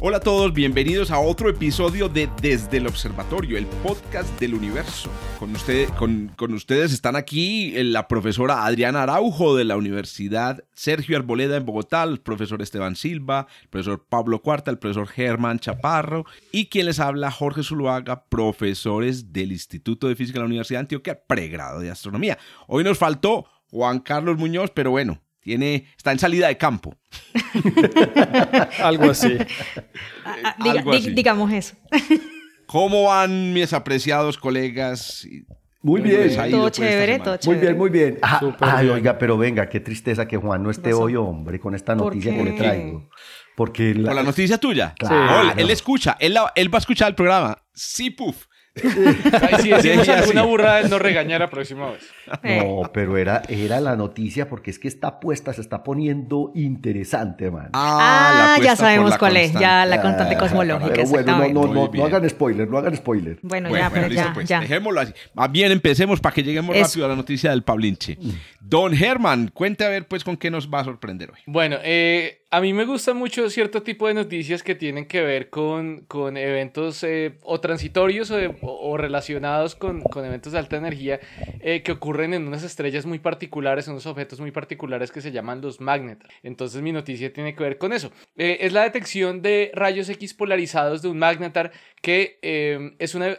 Hola a todos, bienvenidos a otro episodio de Desde el Observatorio, el podcast del universo. Con, usted, con, con, ustedes están aquí la profesora Adriana Araujo de la Universidad Sergio Arboleda en Bogotá, el profesor Esteban Silva, el profesor Pablo Cuarta, el profesor Germán Chaparro y quien les habla Jorge Zuluaga, profesores del Instituto de Física de la Universidad de Antioquia, pregrado de Astronomía. Hoy nos faltó Juan Carlos Muñoz, pero bueno, tiene, está en salida de campo. Algo así. Ah, ah, digamos eso. ¿Cómo van mis apreciados colegas? Muy bien. Todo chévere, todo chévere. Muy bien, muy bien. ay, oiga, pero venga, qué tristeza que Juan no esté hoy, hombre, con esta noticia que le traigo. Porque la... la noticia tuya. Claro. él escucha, él, él va a escuchar el programa. Sí, puf. Ay, si decimos alguna burrada, no regañar la próxima vez. No, pero era, era la noticia porque es que esta apuesta se está poniendo interesante, man. Ah, ah ya sabemos cuál es, ya la constante ah, cosmológica. Pero bueno, no, no, no, hagan spoiler, no hagan spoiler. Bueno, ya, pero ya, pues, ya. Dejémoslo así. Más bien empecemos para que lleguemos rápido a la noticia del Pablinche. Don Germán, cuente a ver pues con qué nos va a sorprender hoy. Bueno, eh, a mí me gusta mucho cierto tipo de noticias que tienen que ver con, con eventos eh, o transitorios o, relacionados con, con, eventos de alta energía eh, que ocurren en unas estrellas muy particulares, unos objetos muy particulares que se llaman los magnetar. Entonces mi noticia tiene que ver con eso. es la detección de rayos X polarizados de un magnetar que es una,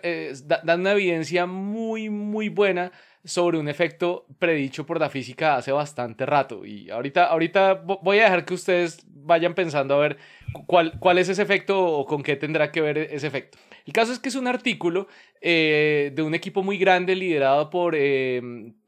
da una evidencia muy, muy buena sobre un efecto predicho por la física hace bastante rato. Y ahorita, ahorita voy a dejar que ustedes vayan pensando a ver cuál, cuál es ese efecto o con qué tendrá que ver ese efecto. El caso es que es un artículo eh, de un equipo muy grande liderado por eh,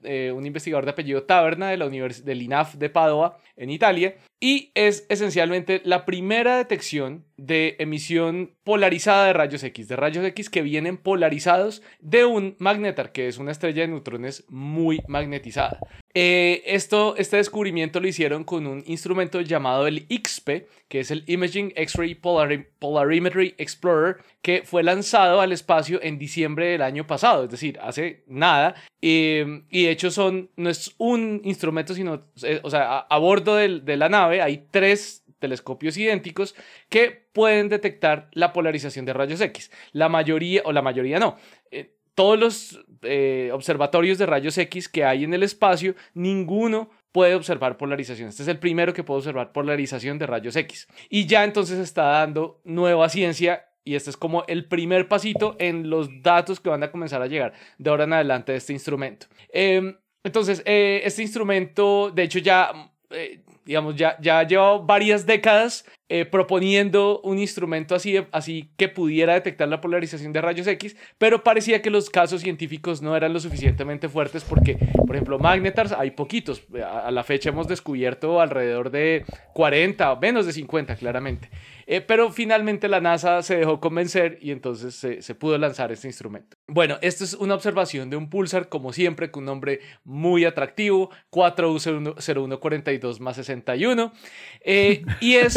eh, un investigador de apellido Taberna de la del INAF de Padua, en Italia, y es esencialmente la primera detección de emisión polarizada de rayos X, de rayos X que vienen polarizados de un magnetar, que es una estrella de neutrones muy magnetizada. Esto, este descubrimiento lo hicieron con un instrumento llamado el XP, que es el Imaging X-Ray Polarimetry Explorer, que fue lanzado al espacio en diciembre del año pasado, es decir, hace nada. y de hecho son, no es un instrumento, sino, eh, o sea, a, bordo de la nave hay tres telescopios idénticos que pueden detectar la polarización de rayos X. La mayoría, o la mayoría no. Eh, todos los eh, observatorios de rayos X que hay en el espacio, ninguno puede observar polarización. Este es el primero que puede observar polarización de rayos X. Y ya entonces está dando nueva ciencia y este es como el primer pasito en los datos que van a comenzar a llegar de ahora en adelante de este instrumento. Em, entonces, eh, este instrumento, de hecho, ya, eh, digamos, ya, ya lleva varias décadas eh, proponiendo un instrumento así, así que pudiera detectar la polarización de rayos X, pero parecía que los casos científicos no eran lo suficientemente fuertes porque, por ejemplo, magnetars hay poquitos. A, la fecha hemos descubierto alrededor de 40, menos de 50 claramente. Eh, pero finalmente la NASA se dejó convencer y entonces se, se, pudo lanzar este instrumento. Bueno, esto es una observación de un pulsar, como siempre, con un nombre muy atractivo, 4U0142 más 61. Eh, y es...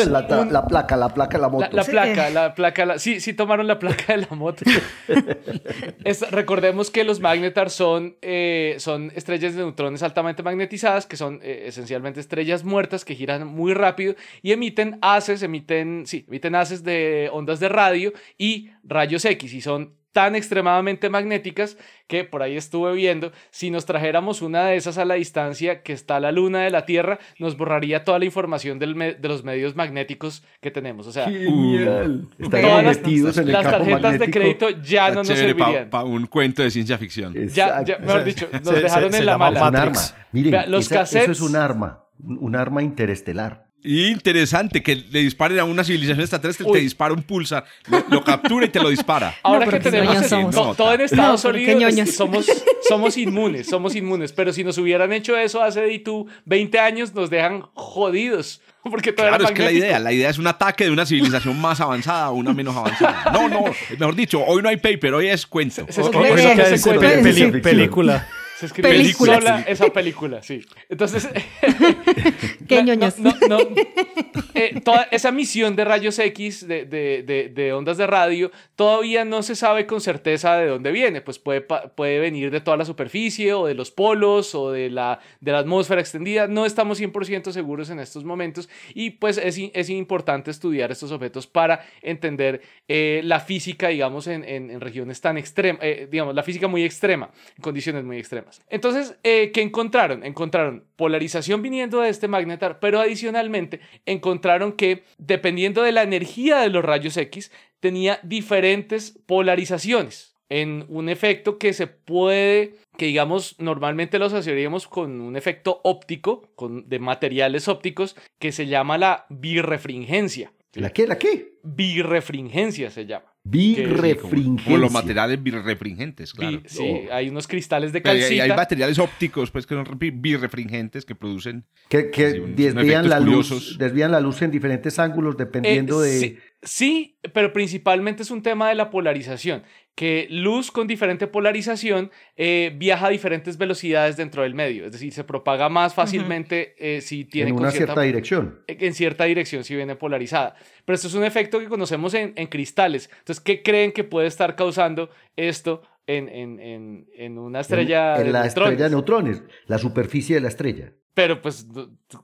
la, placa, la placa de la moto. La, placa, la placa, sí, sí tomaron la placa de la moto. recordemos que los magnetars son, eh, son estrellas de neutrones altamente magnetizadas, que son eh, esencialmente estrellas muertas que giran muy rápido y emiten haces, emiten, sí, emiten haces de ondas de radio y rayos X y son tan extremadamente magnéticas que por ahí estuve viendo, si nos trajéramos una de esas a la distancia que está la luna de la Tierra, nos borraría toda la información del de los medios magnéticos que tenemos. O sea, todas las, tarjetas de crédito ya no nos servirían. Para un cuento de ciencia ficción. Ya, ya, mejor dicho, nos dejaron en la mala. Un arma. Miren, los cassettes, eso es un arma, un arma interestelar. Interesante que le disparen a una civilización extraterrestre, te dispara un pulsar, lo, captura y te lo dispara. Ahora que tenemos todo en Estados Unidos, somos, somos inmunes, somos inmunes. Pero si nos hubieran hecho eso hace de tú 20 años, nos dejan jodidos. Porque claro, es que la idea, la idea es un ataque de una civilización más avanzada a una menos avanzada. No, no, mejor dicho, hoy no hay paper, hoy es cuento. Se, se, película. Se escribe película, sola esa película, sí. Entonces, qué ñoños. No, no, eh, toda esa misión de rayos X, de, de, de, ondas de radio, todavía no se sabe con certeza de dónde viene. Pues puede, puede venir de toda la superficie o de los polos o de la, de la atmósfera extendida. No estamos 100% seguros en estos momentos y pues es, es importante estudiar estos objetos para entender eh, la física, digamos, en, en, regiones tan extremas, eh, digamos, la física muy extrema, en condiciones muy extremas. Entonces, eh, ¿qué encontraron? Encontraron polarización viniendo de este magnetar, pero adicionalmente encontraron que dependiendo de la energía de los rayos X, tenía diferentes polarizaciones en un efecto que se puede, que digamos normalmente lo asociaríamos con un efecto óptico, con, de materiales ópticos, que se llama la birrefringencia. ¿La qué? ¿La qué? Birrefringencia se llama. Birrefringencia. Como, los materiales birrefringentes, claro. sí, oh. hay unos cristales de calcita. Hay, hay, materiales ópticos pues, que son birrefringentes que producen... Que, que desvían, la luz, desvían la luz en diferentes ángulos dependiendo eh, de... Sí, pero principalmente es un tema de la polarización, que luz con diferente polarización eh, viaja a diferentes velocidades dentro del medio, es decir, se propaga más fácilmente eh, si tiene... En una cierta, dirección. En cierta dirección si viene polarizada. Pero esto es un efecto que conocemos en, en cristales. Entonces, ¿qué creen que puede estar causando esto en, en, en, una estrella en, la estrella de neutrones, la superficie de la estrella. Pero pues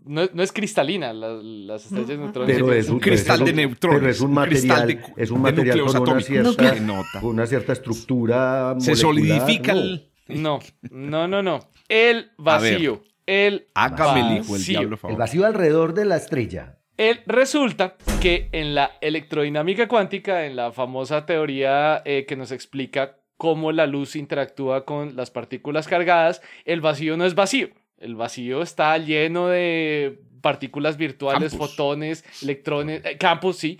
no, no es cristalina, las, estrellas de neutrones. Pero es un cristal de neutrones. Pero es un material, es un material con una cierta, una cierta estructura Se solidifica el... No, no, no, no. El vacío. El vacío. el El vacío alrededor de la estrella. El, resulta que en la electrodinámica cuántica, en la famosa teoría eh, que nos explica cómo la luz interactúa con las partículas cargadas, el vacío no es vacío. El vacío está lleno de partículas virtuales, fotones, electrones, eh, campos, sí.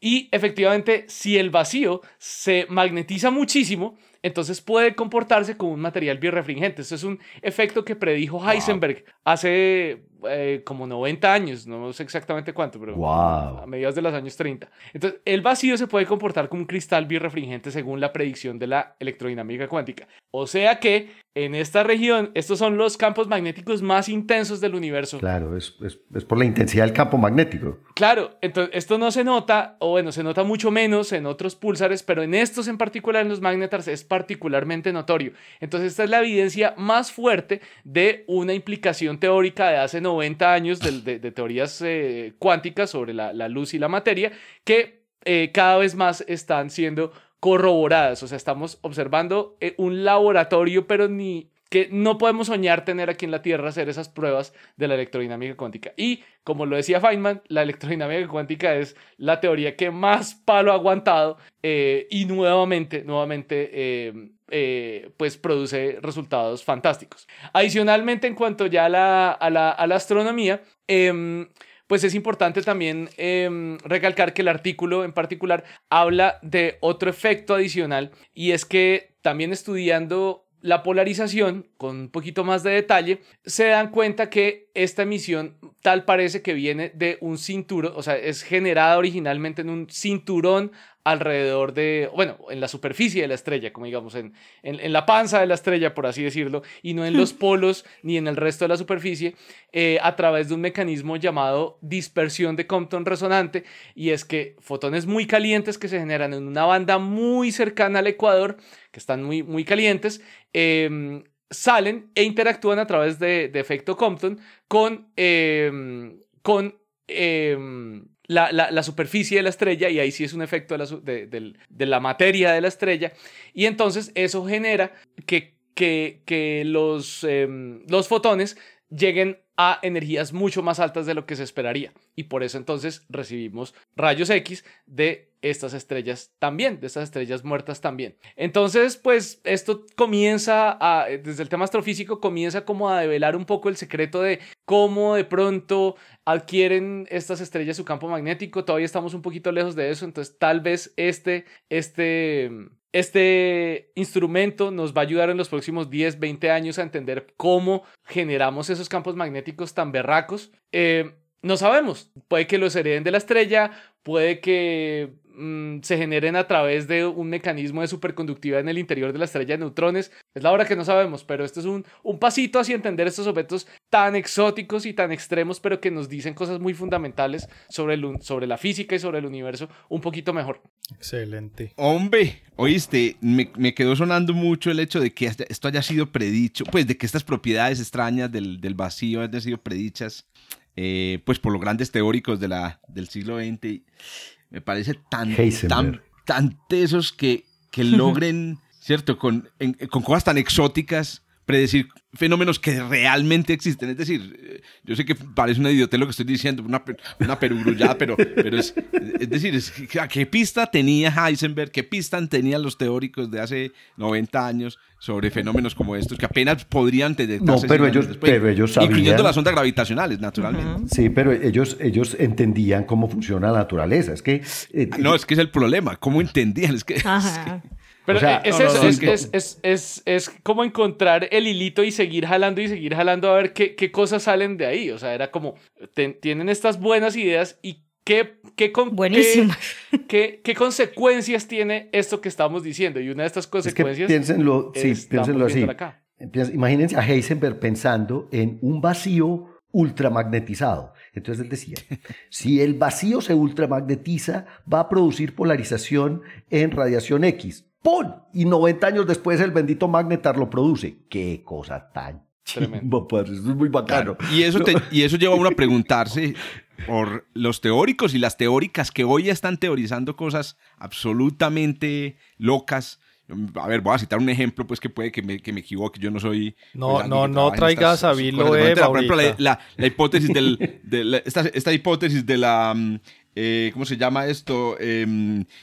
Y efectivamente, si el vacío se magnetiza muchísimo, entonces puede comportarse como un material birrefringente. Eso es un efecto que predijo Heisenberg hace eh, como 90 años, no sé exactamente cuánto, pero a mediados de los años 30. Entonces, el vacío se puede comportar como un cristal birrefringente según la predicción de la electrodinámica cuántica. O sea que en esta región, estos son los campos magnéticos más intensos del universo. Claro, es, es, es por la intensidad del campo magnético. Claro, entonces esto no se nota, o bueno, se nota mucho menos en otros pulsares, pero en estos en particular, en los magnetars, es particularmente notorio. Entonces, esta es la evidencia más fuerte de una implicación teórica de hace 90 años de, teorías eh, cuánticas sobre la, luz y la materia que eh, cada vez más están siendo corroboradas. O sea, estamos observando eh, un laboratorio, pero ni que no podemos soñar tener aquí en la Tierra hacer esas pruebas de la electrodinámica cuántica. Y como lo decía Feynman, la electrodinámica cuántica es la teoría que más palo ha aguantado y nuevamente, nuevamente eh, pues produce resultados fantásticos. Adicionalmente, en cuanto ya a la, a la, astronomía, em, pues es importante también em, recalcar que el artículo en particular habla de otro efecto adicional y es que también estudiando la polarización con un poquito más de detalle, se dan cuenta que esta emisión tal parece que viene de un cinturón, o sea, es generada originalmente en un cinturón alrededor de, bueno, en la superficie de la estrella, como digamos, en, en, la panza de la estrella, por así decirlo, y no en los polos ni en el resto de la superficie, eh, a través de un mecanismo llamado dispersión de Compton resonante, y es que fotones muy calientes que se generan en una banda muy cercana al ecuador, que están muy, muy calientes, em, salen e interactúan a través de, efecto Compton con, em, con em, la, superficie de la estrella y ahí sí es un efecto de la, materia de la estrella. Y entonces eso genera que, que, los, em, los fotones lleguen a energías mucho más altas de lo que se esperaría. Y por eso entonces recibimos rayos X de estas estrellas también, de estas estrellas muertas también. Entonces, pues esto comienza a, desde el tema astrofísico, comienza como a develar un poco el secreto de cómo de pronto adquieren estas estrellas su campo magnético. Todavía estamos un poquito lejos de eso, entonces tal vez este, este este instrumento nos va a ayudar en los próximos 10, 20 años a entender cómo generamos esos campos magnéticos tan berracos. Eh, no sabemos. Puede que los hereden de la estrella, puede que Mm, se generen a través de un mecanismo de superconductividad en el interior de la estrella de neutrones. Es la hora que no sabemos, pero esto es un, un pasito hacia entender estos objetos tan exóticos y tan extremos, pero que nos dicen cosas muy fundamentales sobre, el, sobre la física y sobre el universo un poquito mejor. Excelente. Hombre, oíste, me, me quedó sonando mucho el hecho de que esto haya sido predicho, pues de que estas propiedades extrañas del, del vacío hayan sido predichas eh, pues por los grandes teóricos de la, del siglo XX me parece tan, tan, tan tesos que, que logren, ¿cierto? Con, con cosas tan exóticas, predecir fenómenos que realmente existen. Es decir, eh, yo sé que parece una idiotez lo que estoy diciendo, una, una perugrullada, pero, pero es, es decir, es, ¿qué pista tenía Heisenberg? ¿Qué pista tenían los teóricos de hace 90 años sobre fenómenos como estos que apenas podrían detectarse? No, pero ellos, pero ellos sabían. Incluyendo las ondas gravitacionales, naturalmente. Sí, pero ellos, ellos entendían cómo funciona la naturaleza. Es que... Eh, no, es que es el problema. ¿Cómo entendían? Es que... Es que pero es, eso, es, es, es, es, como encontrar el hilito y seguir jalando y seguir jalando a ver qué, qué cosas salen de ahí. O sea, era como, tienen estas buenas ideas y qué, qué, qué, qué, consecuencias tiene esto que estamos diciendo. Y una de estas consecuencias... piénsenlo, sí, piénsenlo así. Imagínense a Heisenberg pensando en un vacío ultramagnetizado. Entonces él decía, si el vacío se ultramagnetiza, va a producir polarización en radiación X. ¡Pum! Y 90 años después el bendito Magnetar lo produce. ¡Qué cosa tan Tremendo. Eso es muy bacano. Y, eso y eso lleva a uno a preguntarse por los teóricos y las teóricas que hoy están teorizando cosas absolutamente locas. A ver, voy a citar un ejemplo, pues que puede que me, que me equivoque. Yo no soy. No, pues, no, no traigas a Vilo Por ejemplo, la, la, hipótesis del. De esta, esta, hipótesis de la. Mm, eh, ¿cómo se llama esto? Eh,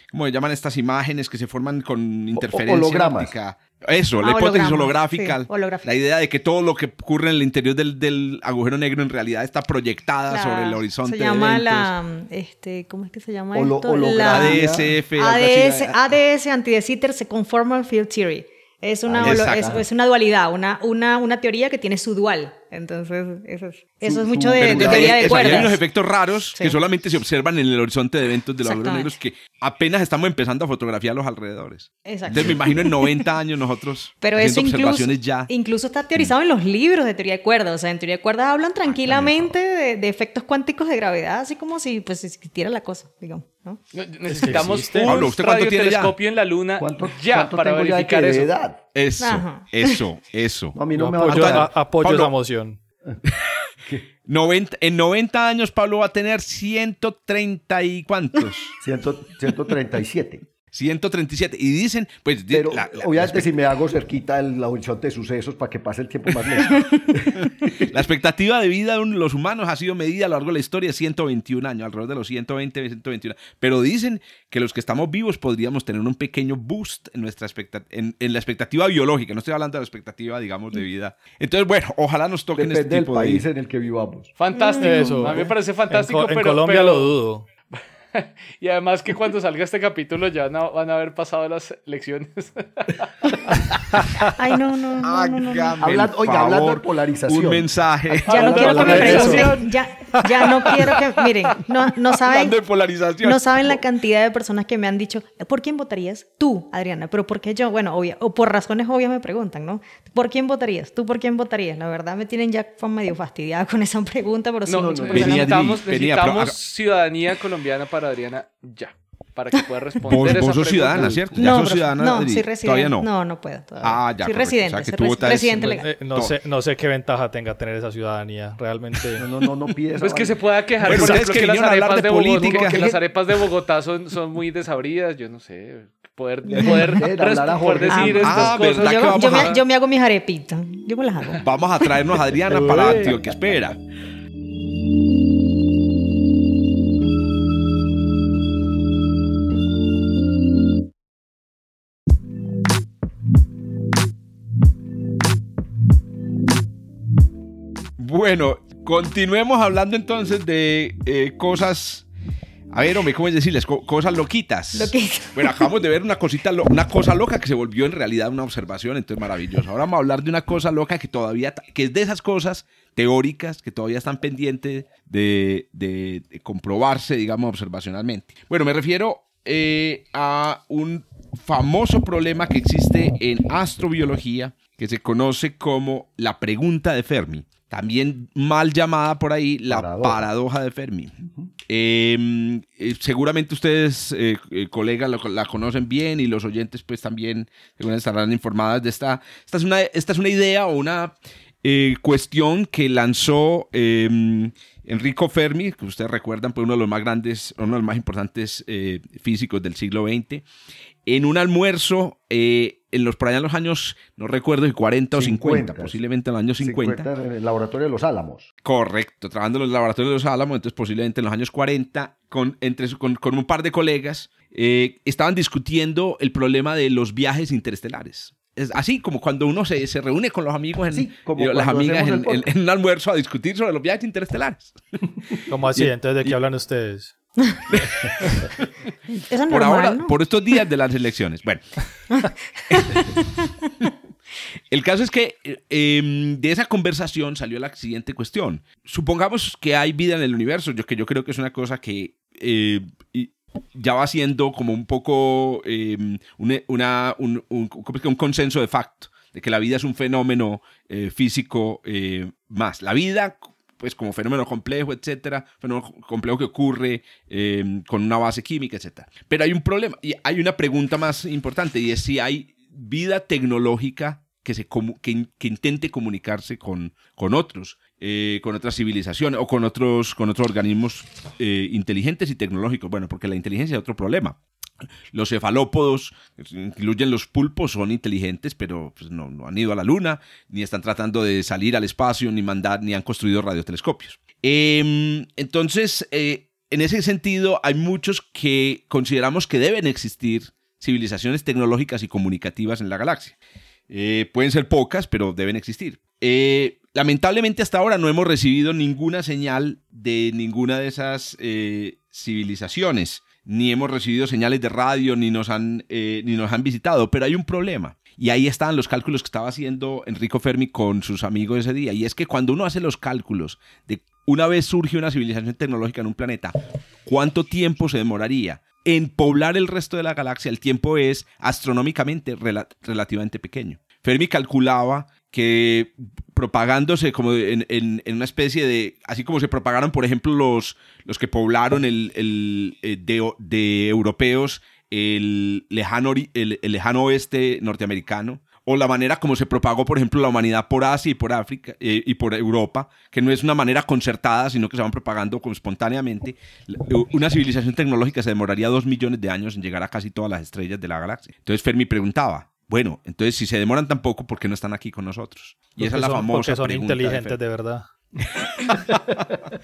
¿Cómo se llaman estas imágenes que se forman con interferencia óptica? Eso, la ah, hipótesis holográfica, La idea de que todo lo que ocurre en el interior del, agujero negro en realidad está proyectada sobre el horizonte. Se llama la. Este, ¿Cómo es que se llama esto? La ADSF. ADS, ADS Anti-De Conformal Field Theory. Es una, es, una dualidad, una, una, una teoría que tiene su dual. Entonces, eso es, eso es mucho de, teoría de cuerdas. Hay unos efectos raros que solamente se observan en el horizonte de eventos de los agujeros negros que apenas estamos empezando a fotografiar los alrededores. Exacto. Entonces me imagino en 90 años nosotros Pero eso observaciones incluso, ya. Incluso está teorizado en los libros de teoría de cuerdas. O sea, en teoría de cuerdas hablan ah, tranquilamente de, efectos cuánticos de gravedad, así como si pues existiera la cosa, digamos. ¿no? Necesitamos un Pablo, ¿usted cuánto telescopio en la luna ya para verificar eso. Edad? Eso, eso, eso. a mí no, me apoyo, a, apoyo la moción. 90, en 90 años Pablo va a tener 130 y cuántos? 137. 137. Y dicen, pues. Pero obviamente, si me hago cerquita el, la de sucesos para que pase el tiempo más lento. la expectativa de vida de los humanos ha sido medida a lo largo de la historia 121 años, alrededor de los 120, 121. Pero dicen que los que estamos vivos podríamos tener un pequeño boost en, nuestra en, en, la expectativa biológica. No estoy hablando de la expectativa, digamos, de vida. Entonces, bueno, ojalá nos toquen Depende este tipo del país en el que vivamos. Fantástico. Eso. A mí me parece fantástico. En, Colombia lo dudo. y además que cuando salga este capítulo ya no, van a haber pasado las lecciones. Ay, no, no, no. no, oiga, hablando de polarización. Un mensaje. Ya no quiero que me pregunten. Ya, ya no quiero que. Miren, no, no saben. de polarización. No saben la cantidad de personas que me han dicho, ¿por quién votarías? Tú, Adriana. Pero ¿por qué yo? Bueno, obvia, o por razones obvias me preguntan, ¿no? ¿Por quién votarías? ¿Tú por quién votarías? La verdad me tienen ya medio fastidiada con esa pregunta, pero sí, no, no, necesitamos, necesitamos ciudadanía colombiana para Adriana ya para que pueda responder. Vos, vos sos ciudadana, ¿cierto? No, ya sos ciudadana. No, soy residente. Todavía no. No, no puedo. Todavía. Ah, ya. Soy residente. O sea, que tú votas residente legal. Eh, no, sé, no sé qué ventaja tenga tener esa ciudadanía. Realmente. No, no, no, no pides. Pues que se pueda quejar, bueno, por ejemplo, que, que las arepas de, de Bogotá, que las arepas de Bogotá son, son muy desabridas. Yo no sé. Poder, poder, poder decir ah, estas cosas. Yo, yo, me, yo me hago mis arepitas. Yo me las hago. Vamos a traernos a Adriana para Antioquia. Espera. Bueno, continuemos hablando entonces de eh, cosas A ver, hombre, ¿cómo es decirles? cosas loquitas. Bueno, acabamos de ver una cosita, una cosa loca que se volvió en realidad una observación, entonces maravilloso. Ahora vamos a hablar de una cosa loca que todavía, que es de esas cosas teóricas que todavía están pendientes de, comprobarse, digamos, observacionalmente. Bueno, me refiero eh, a un famoso problema que existe en astrobiología que se conoce como la pregunta de Fermi también mal llamada por ahí la paradoja, de Fermi. Em, eh, seguramente ustedes, eh, eh, colegas, la conocen bien y los oyentes pues también estarán informadas de esta. Esta es una, esta es una idea o una cuestión que lanzó em, Enrico Fermi, que ustedes recuerdan, pues uno de los más grandes, uno de los más importantes físicos del siglo XX, en un almuerzo en los, por allá en los años, no recuerdo, 40 o 50, posiblemente en los años 50. 50 en el laboratorio de los Álamos. Correcto, trabajando en los laboratorios de los Álamos, entonces posiblemente en los años 40, con, entre, con, con un par de colegas, eh, estaban discutiendo el problema de los viajes interestelares. Es así como cuando uno se, se reúne con los amigos, en, eh, las amigas en, en, un almuerzo a discutir sobre los viajes interestelares. ¿Cómo así? Entonces, ¿de qué hablan ustedes? por ahora, por estos días de las elecciones. Bueno. El caso es que em, de esa conversación salió la siguiente cuestión. Supongamos que hay vida en el universo, yo, que yo creo que es una cosa que eh, ya va siendo como un poco em, una, un, consenso de facto, de que la vida es un fenómeno eh, físico eh, más. La vida pues como fenómeno complejo, etcétera, fenómeno complejo que ocurre em, con una base química, etcétera. Pero hay un problema y hay una pregunta más importante y es si hay vida tecnológica que, se, que, que intente comunicarse con, con otros, eh, con otras civilizaciones o con otros, con otros organismos eh, inteligentes y tecnológicos. Bueno, porque la inteligencia es otro problema. Los cefalópodos, incluyen los pulpos, son inteligentes, pero pues, no, han ido a la luna, ni están tratando de salir al espacio, ni mandar, ni han construido radiotelescopios. Em, entonces, eh, en ese sentido, hay muchos que consideramos que deben existir civilizaciones tecnológicas y comunicativas en la galaxia. Eh, pueden ser pocas, pero deben existir. Eh, lamentablemente hasta ahora no hemos recibido ninguna señal de ninguna de esas civilizaciones ni hemos recibido señales de radio, ni nos han, eh, ni nos han visitado, pero hay un problema. Y ahí están los cálculos que estaba haciendo Enrico Fermi con sus amigos ese día. Y es que cuando uno hace los cálculos de una vez surge una civilización tecnológica en un planeta, ¿cuánto tiempo se demoraría? En poblar el resto de la galaxia, el tiempo es astronómicamente relativamente pequeño. Fermi calculaba que propagándose como en, en, una especie de, así como se propagaron, por ejemplo, los, los que poblaron el, el eh, de, europeos el lejano, el, lejano oeste norteamericano, o la manera como se propagó, por ejemplo, la humanidad por Asia y por África eh, y por Europa, que no es una manera concertada, sino que se van propagando como espontáneamente. Una civilización tecnológica se demoraría dos millones de años en llegar a casi todas las estrellas de la galaxia. Entonces Fermi preguntaba, bueno, entonces si se demoran tan poco, ¿por qué no están aquí con nosotros? Y esa es la famosa porque son inteligentes de, verdad.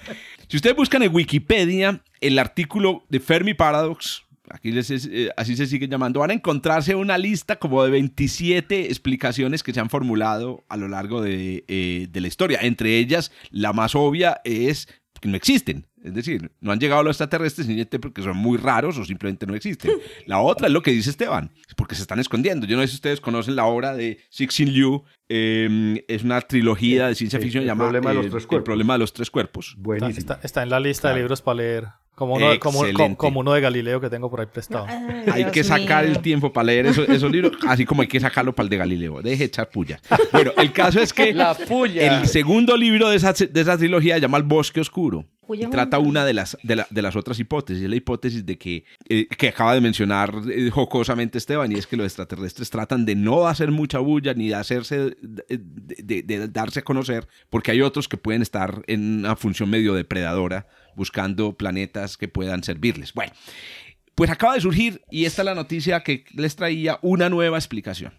si ustedes buscan en Wikipedia el artículo de Fermi Paradox, aquí les eh, así se sigue llamando, van a encontrarse una lista como de 27 explicaciones que se han formulado a lo largo de, eh, de la historia. Entre ellas, la más obvia es que no existen. Es decir, no han llegado los extraterrestres simplemente porque son muy raros o simplemente no existen. La otra es lo que dice Esteban, es porque se están escondiendo. Yo no sé si ustedes conocen la obra de Cixin Liu, em, es una trilogía de ciencia ficción llamada problema de los tres El problema de los tres cuerpos. Está, está, en la lista de libros para leer. Como uno, como, como, uno, de Galileo que tengo por ahí prestado. hay que sacar el tiempo para leer esos, libros, así como hay que sacarlo para el de Galileo. Deje echar puya. Bueno, el caso es que la puya. el segundo libro de esa, de esa trilogía se llama El Bosque Oscuro trata una de las, de, las otras hipótesis, la hipótesis de que, eh, que acaba de mencionar eh, jocosamente Esteban, y es que los extraterrestres tratan de no hacer mucha bulla ni de hacerse, de, darse a conocer, porque hay otros que pueden estar en una función medio depredadora, buscando planetas que puedan servirles. Bueno, pues acaba de surgir, y esta es la noticia que les traía, una nueva explicación.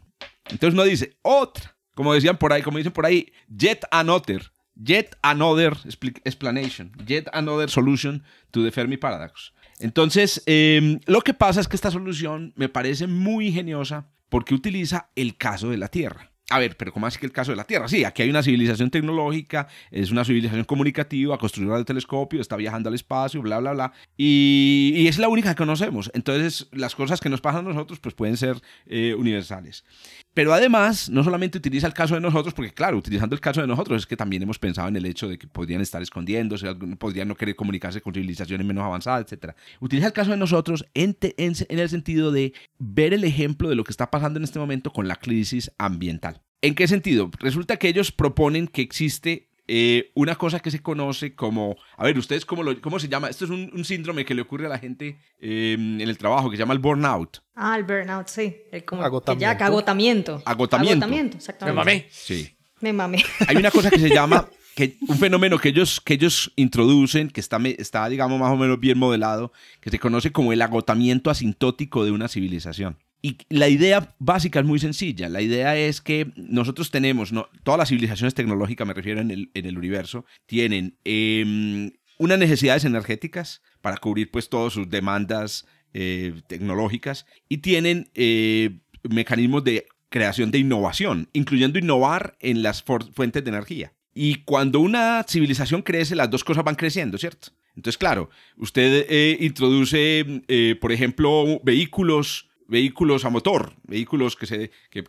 Entonces uno dice, otra, como decían por ahí, como dicen por ahí, yet another Yet another explanation, yet another solution to the Fermi paradox. Entonces, em, lo que pasa es que esta solución me parece muy ingeniosa porque utiliza el caso de la Tierra. A ver, pero ¿cómo así que el caso de la Tierra? Sí, aquí hay una civilización tecnológica, es una civilización comunicativa, construida el telescopio, está viajando al espacio, bla, bla, bla, y, es la única que conocemos. Entonces, las cosas que nos pasan a nosotros, pues pueden ser eh, universales. Pero además, no solamente utiliza el caso de nosotros, porque claro, utilizando el caso de nosotros es que también hemos pensado en el hecho de que podrían estar escondiéndose, podrían no querer comunicarse con civilizaciones menos avanzadas, etc. Utiliza el caso de nosotros en, en, en el sentido de ver el ejemplo de lo que está pasando en este momento con la crisis ambiental. ¿En qué sentido? Resulta que ellos proponen que existe eh, una cosa que se conoce como, a ver, ¿ustedes cómo, lo, cómo se llama? Esto es un, síndrome que le ocurre a la gente em, en el trabajo, que se llama el burnout. Ah, el burnout, sí. El como agotamiento. agotamiento. Agotamiento. Agotamiento, exactamente. Me mamé. Sí. Me mamé. Hay una cosa que se llama, que, un fenómeno que ellos, que ellos introducen, que está, está, digamos, más o menos bien modelado, que se conoce como el agotamiento asintótico de una civilización. Y la idea básica es muy sencilla. La idea es que nosotros tenemos, no, todas las civilizaciones tecnológicas, me refiero en el, en el universo, tienen em, unas necesidades energéticas para cubrir pues todas sus demandas eh, tecnológicas y tienen eh, mecanismos de creación de innovación, incluyendo innovar en las fuentes de energía. Y cuando una civilización crece, las dos cosas van creciendo, ¿cierto? Entonces, claro, usted eh, introduce, por ejemplo, vehículos vehículos a motor, vehículos que, se, que,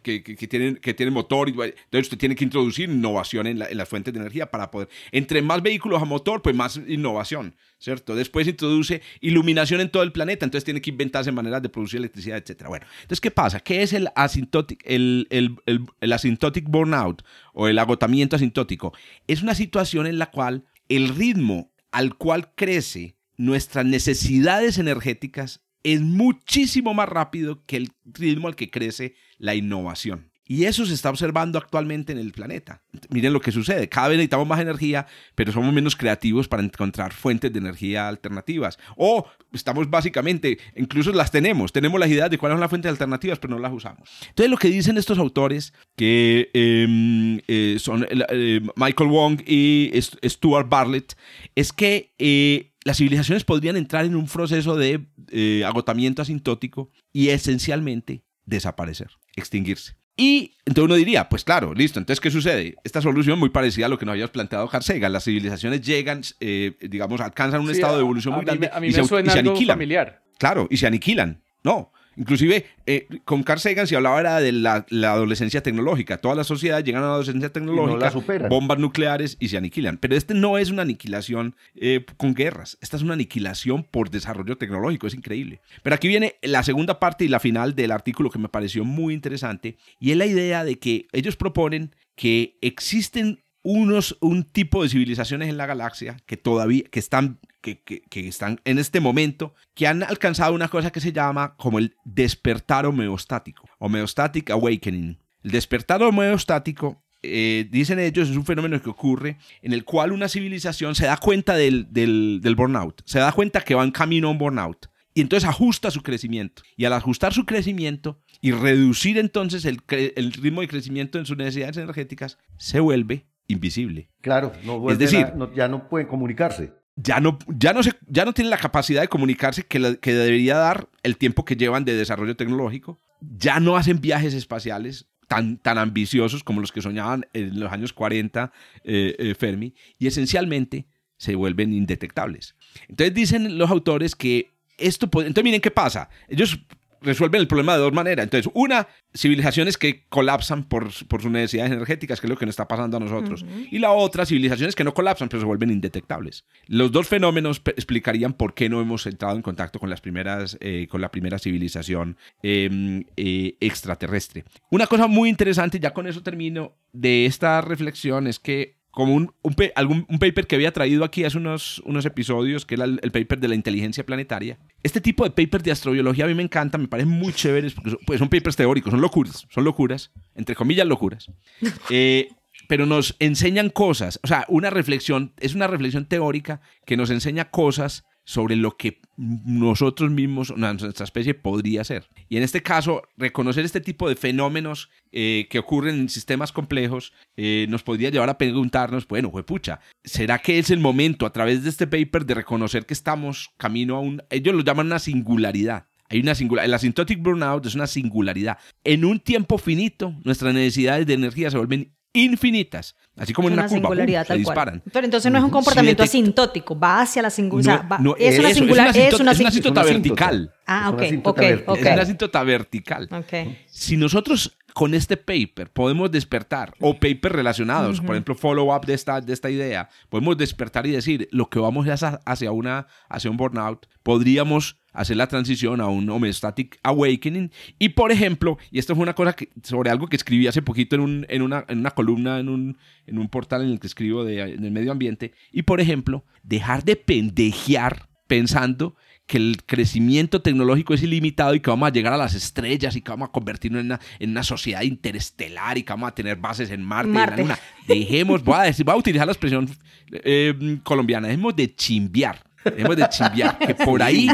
tienen, que tienen motor. Y, entonces usted tiene que introducir innovación en, las fuentes de energía para poder... Entre más vehículos a motor, pues más innovación, ¿cierto? Después introduce iluminación en todo el planeta, entonces tiene que inventarse maneras de producir electricidad, etc. Bueno, entonces, ¿qué pasa? ¿Qué es el asymptotic, el, el, el burnout o el agotamiento asintótico? Es una situación en la cual el ritmo al cual crece nuestras necesidades energéticas es muchísimo más rápido que el ritmo al que crece la innovación. Y eso se está observando actualmente en el planeta. Miren lo que sucede. Cada vez necesitamos más energía, pero somos menos creativos para encontrar fuentes de energía alternativas. O estamos básicamente, incluso las tenemos, tenemos las ideas de cuáles son las fuentes alternativas, pero no las usamos. Entonces lo que dicen estos autores, que em, eh, son eh, Michael Wong y Stuart Bartlett, es que eh, las civilizaciones podrían entrar en un proceso de eh, agotamiento asintótico y esencialmente desaparecer, extinguirse. Y entonces uno diría, pues claro, listo, entonces ¿qué sucede? Esta solución muy parecida a lo que nos habíamos planteado Carl Sagan. Las civilizaciones llegan, eh, digamos, alcanzan un estado de evolución muy grande y, se, y se aniquilan. Familiar. Claro, y se aniquilan. No, Inclusive eh, con Carl Sagan se hablaba era de la, adolescencia tecnológica. Todas las sociedades llegan a la adolescencia tecnológica, bombas nucleares y se aniquilan. Pero este no es una aniquilación eh, con guerras. Esta es una aniquilación por desarrollo tecnológico. Es increíble. Pero aquí viene la segunda parte y la final del artículo que me pareció muy interesante. Y es la idea de que ellos proponen que existen unos, un tipo de civilizaciones en la galaxia que todavía que están que, están en este momento, que han alcanzado una cosa que se llama como el despertar homeostático, homeostatic awakening. El despertar homeostático, eh, dicen ellos, es un fenómeno que ocurre en el cual una civilización se da cuenta del, del, del burnout, se da cuenta que va en camino a un burnout. Y entonces ajusta su crecimiento. Y al ajustar su crecimiento y reducir entonces el, el ritmo de crecimiento en sus necesidades energéticas, se vuelve invisible. Claro, no es decir, ya no pueden comunicarse ya no, ya no, se, ya no tienen la capacidad de comunicarse que, que debería dar el tiempo que llevan de desarrollo tecnológico, ya no hacen viajes espaciales tan, tan ambiciosos como los que soñaban en los años 40 eh, eh, Fermi, y esencialmente se vuelven indetectables. Entonces dicen los autores que esto puede... Entonces miren qué pasa. Ellos resuelven el problema de dos maneras. Entonces, una, civilizaciones que colapsan por, por sus necesidades energéticas, que es lo que nos está pasando a nosotros. Y la otra, civilizaciones que no colapsan, pero se vuelven indetectables. Los dos fenómenos explicarían por qué no hemos entrado en contacto con, las primeras, eh, con la primera civilización em, eh, extraterrestre. Una cosa muy interesante, ya con eso termino, de esta reflexión es que como un, un, algún, un, paper que había traído aquí hace unos, unos episodios, que era el, paper de la inteligencia planetaria. Este tipo de papers de astrobiología a mí me encanta, me parecen muy chéveres, porque son, pues son papers teóricos, son locuras, son locuras, entre comillas locuras. Eh, pero nos enseñan cosas, o sea, una reflexión, es una reflexión teórica que nos enseña cosas sobre lo que nosotros mismos, nuestra especie podría ser. Y en este caso, reconocer este tipo de fenómenos eh, que ocurren en sistemas complejos eh, nos podría llevar a preguntarnos, bueno, pucha, ¿será que es el momento a través de este paper de reconocer que estamos camino a un, ellos lo llaman una singularidad? Hay una singular, el asymptotic burnout es una singularidad. En un tiempo finito, nuestras necesidades de energía se vuelven infinitas. Así como en una, curva, singularidad, se disparan. Pero entonces no es un comportamiento asintótico, va hacia la singularidad. es, una singularidad, es una, asíntota vertical. Ah, ok, ok, ok. Es una asíntota vertical. Okay. Si nosotros con este paper podemos despertar, o papers relacionados, por ejemplo, follow-up de esta, de esta idea, podemos despertar y decir, lo que vamos es hacia, una, hacia un burnout, podríamos hacer la transición a un homeostatic awakening. Y por ejemplo, y esto fue una cosa que, sobre algo que escribí hace poquito en, un, en, una, en una columna, en un, en un portal en el que escribo de, en el medio ambiente, y por ejemplo, dejar de pendejear pensando que el crecimiento tecnológico es ilimitado y que vamos a llegar a las estrellas y que vamos a convertirnos en una, en una sociedad interestelar y que vamos a tener bases en Marte. Y en la Luna. Dejemos, voy a, decir, voy a utilizar la expresión eh, colombiana, dejemos de chimbiar, dejemos de chimbiar, que por ahí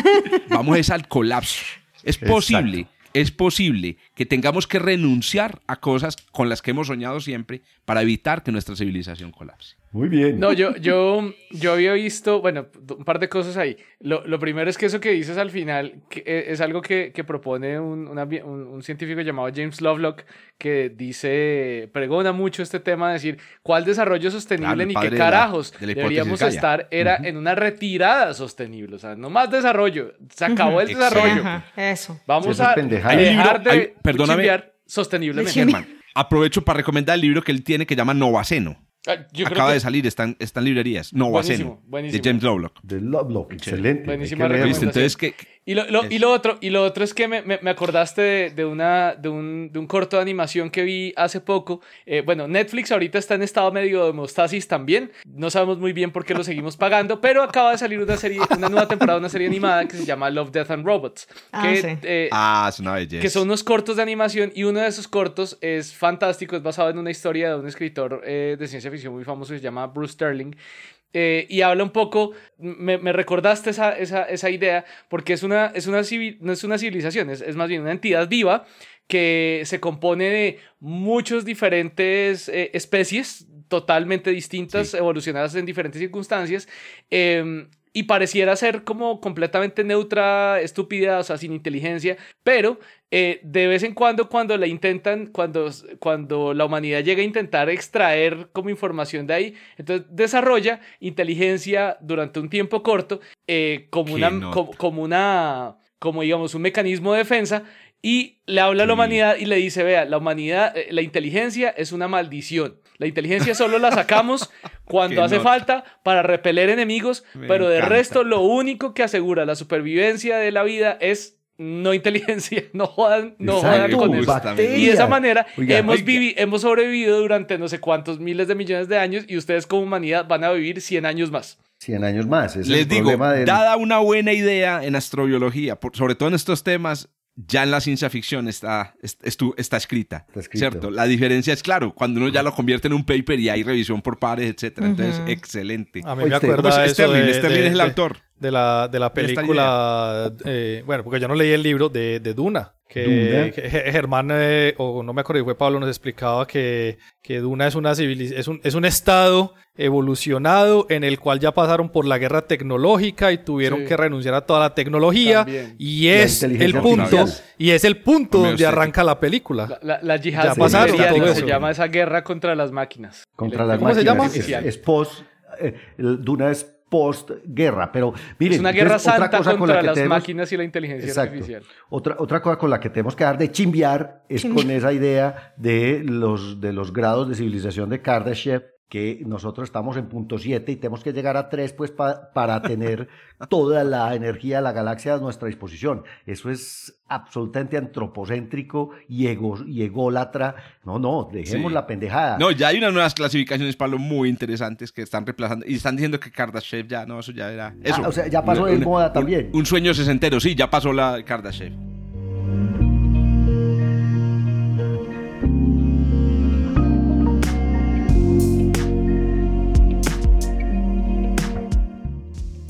vamos al colapso. Es posible. Es posible que tengamos que renunciar a cosas con las que hemos soñado siempre para evitar que nuestra civilización colapse. Muy bien. No, yo, yo, yo había visto, bueno, un par de cosas ahí. Lo, lo primero es que eso que dices al final que eh, es algo que, que propone un, un, científico llamado James Lovelock, que dice, pregona mucho este tema de decir, ¿cuál desarrollo sostenible ni qué carajos deberíamos estar? Era en una retirada sostenible, o sea, no más desarrollo. Se acabó el desarrollo. eso. Vamos a dejar de perdóname, sosteniblemente. aprovecho para recomendar el libro que él tiene que llama Novaceno Ah, Acaba de salir, están, están librerías. No, buenísimo, buenísimo. De James Lovelock. De Lovelock, excelente. Buenísima Entonces, ¿qué, y lo, lo, y lo, otro, y lo otro es que me, me, acordaste de, de, una, de, un, de un corto de animación que vi hace poco. Eh, bueno, Netflix ahorita está en estado medio de homeostasis también. No sabemos muy bien por qué lo seguimos pagando, pero acaba de salir una serie, una nueva temporada de una serie animada que se llama Love, Death and Robots. Ah, que, eh, ah, es una belleza. Que son unos cortos de animación y uno de esos cortos es fantástico, es basado en una historia de un escritor eh, de ciencia ficción muy famoso que se llama Bruce Sterling. Eh, y habla un poco, me, recordaste esa, esa, esa, idea, porque es una, es una, no es una civilización, es, es, más bien una entidad viva que se compone de muchas diferentes eh, especies totalmente distintas, evolucionadas en diferentes circunstancias. Eh, y pareciera ser como completamente neutra, estúpida, o sea, sin inteligencia, pero eh, de vez en cuando cuando la intentan, cuando, cuando la humanidad llega a intentar extraer como información de ahí, entonces desarrolla inteligencia durante un tiempo corto eh, como, una, como, una, como digamos, un mecanismo de defensa y le habla a la humanidad y le dice, vea, la humanidad, eh, la inteligencia es una maldición. La inteligencia solo la sacamos cuando hace falta para repeler enemigos, pero de resto lo único que asegura la supervivencia de la vida es no inteligencia, no jodan, no jodan con eso. Y de esa manera hemos, hemos sobrevivido durante no sé cuántos miles de millones de años y ustedes como humanidad van a vivir 100 años más. 100 años más. Les digo, dada una buena idea en astrobiología, sobre todo en estos temas, ya en la ciencia ficción está, está, escrita, ¿cierto? La diferencia es, claro, cuando uno ya lo convierte en un paper y hay revisión por pares, etcétera. Entonces, excelente. A mí me acuerdo Sterling, Sterling es el autor. De la, de la película, eh, bueno, porque yo no leí el libro de, de Duna, que, Germán, eh, o no me acuerdo, fue Pablo, nos explicaba que, que Duna es, una es, un, es un estado evolucionado en el cual ya pasaron por la guerra tecnológica y tuvieron que renunciar a toda la tecnología y es el punto y es el punto donde arranca la película. La, la, yihad se llama esa guerra contra las máquinas. Contra las ¿Cómo se llama? Es, post, eh, Duna es postguerra. Pero miren, es una guerra santa contra las máquinas y la inteligencia artificial. Otra, otra cosa con la que tenemos que dar de chimbiar es con esa idea de los, de los grados de civilización de Kardashev que nosotros estamos en punto 7 y tenemos que llegar a 3 pues para tener toda la energía de la galaxia a nuestra disposición. Eso es absolutamente antropocéntrico y, ego, y ególatra. No, no, dejemos la pendejada. No, ya hay unas nuevas clasificaciones, Pablo, muy interesantes que están reemplazando y están diciendo que Kardashev ya, no, eso ya era... Ah, eso, o sea, ya pasó de moda también. Un, sueño sesentero, sí, ya pasó la Kardashev.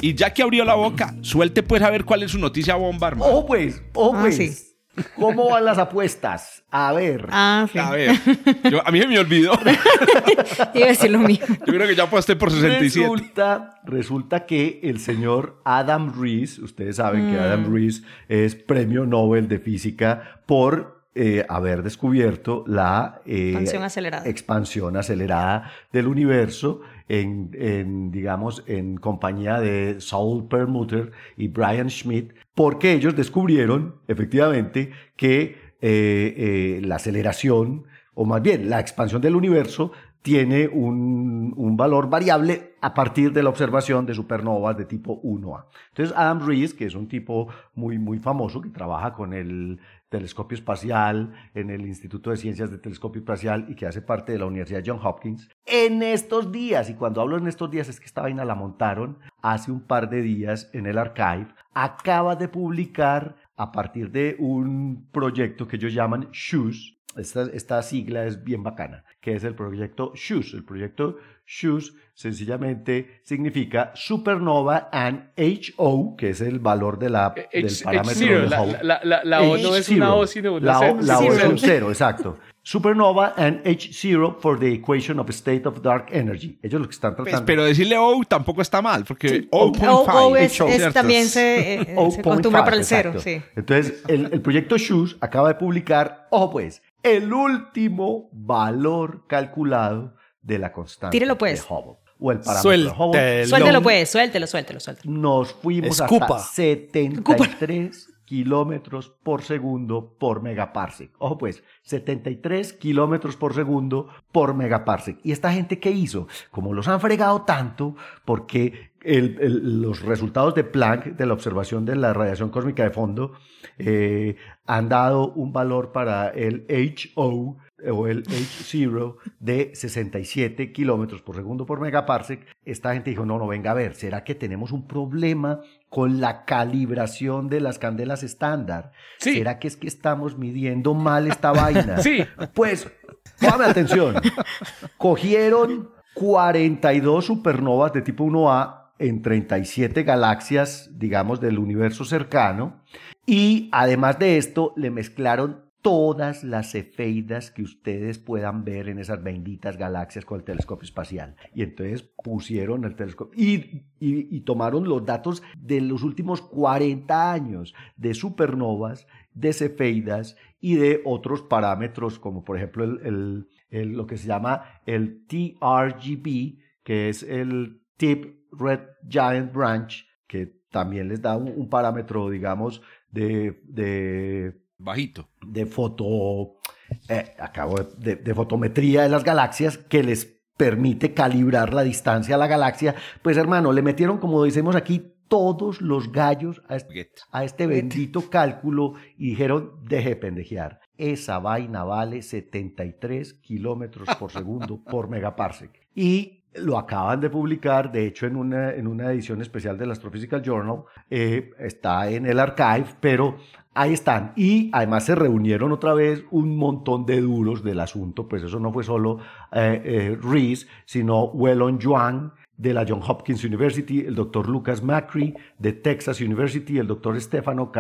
Y ya que abrió la boca, suelte pues a ver cuál es su noticia bomba, hermano. Oh, pues, oh, ah, pues. ¿Cómo van las apuestas? A ver. Ah, sí. A ver. a mí me olvidó. Iba a decir lo mismo. Yo creo que ya aposté por 67. Resulta, resulta que el señor Adam Rees, ustedes saben que Adam mm. Rees es premio Nobel de Física por eh, haber descubierto la eh, expansión, acelerada. expansión acelerada del universo en, digamos, en compañía de Saul Perlmutter y Brian Schmidt, porque ellos descubrieron efectivamente que eh, la aceleración, o más bien la expansión del universo, tiene un, un, valor variable a partir de la observación de supernovas de tipo 1A. Entonces Adam Rees, que es un tipo muy, muy famoso que trabaja con el telescopio espacial en el Instituto de Ciencias de Telescopio Espacial y que hace parte de la Universidad John Hopkins, en estos días, y cuando hablo en estos días es que esta vaina la montaron hace un par de días en el archive, acaba de publicar a partir de un proyecto que ellos llaman SHOES, esta, esta sigla es bien bacana, que es el proyecto SHOES. El proyecto SHOES sencillamente significa Supernova and HO, que es el valor de la, del parámetro de La, la, la, O no es una O, sino una la O, la O es un cero, exacto. Supernova and H0 for the equation of state of dark energy. Ellos lo que están pues, tratando. pero decirle O tampoco está mal, porque O.5 o, es, es, también se, eh, se acostumbra para el cero. Sí. Entonces, el, el proyecto SHOES acaba de publicar, ojo pues, el último valor calculado de la constante Tírelo pues. de Hubble. O el parámetro de Hubble. Suéltelo pues, suéltelo, suéltelo, suéltelo. Nos fuimos hasta 73 kilómetros por segundo por megaparsec. Ojo pues, 73 kilómetros por segundo por megaparsec. ¿Y esta gente qué hizo? Como los han fregado tanto, porque los resultados de Planck, de la observación de la radiación cósmica de fondo, eh, han dado un valor para el HO o el H0 de 67 kilómetros por segundo por megaparsec, esta gente dijo, no, no, venga a ver, ¿será que tenemos un problema con la calibración de las candelas estándar? ¿Será que es que estamos midiendo mal esta vaina? Sí. Pues, póngame atención, cogieron 42 supernovas de tipo 1A en 37 galaxias, digamos, del universo cercano. Y además de esto, le mezclaron todas las cefeidas que ustedes puedan ver en esas benditas galaxias con el telescopio espacial. Y entonces pusieron el telescopio y, tomaron los datos de los últimos 40 años de supernovas, de cefeidas y de otros parámetros, como por ejemplo el, lo que se llama el TRGB, que es el Tip Red Giant Branch, que también les da un, parámetro, digamos, de, de... Bajito. De foto... Eh, acabo de, de, fotometría de las galaxias que les permite calibrar la distancia a la galaxia. Pues hermano, le metieron, como decimos aquí, todos los gallos a este, a este bendito cálculo y dijeron, deje pendejear. Esa vaina vale 73 kilómetros por segundo por megaparsec. Y lo acaban de publicar, de hecho en una, en una edición especial del Astrophysical Journal, eh, está en el archive, pero ahí están. Y además se reunieron otra vez un montón de duros del asunto, pues eso no fue solo eh, eh Rees, sino Wellon Yuan de la John Hopkins University, el doctor Lucas Macri de Texas University, el doctor Stefano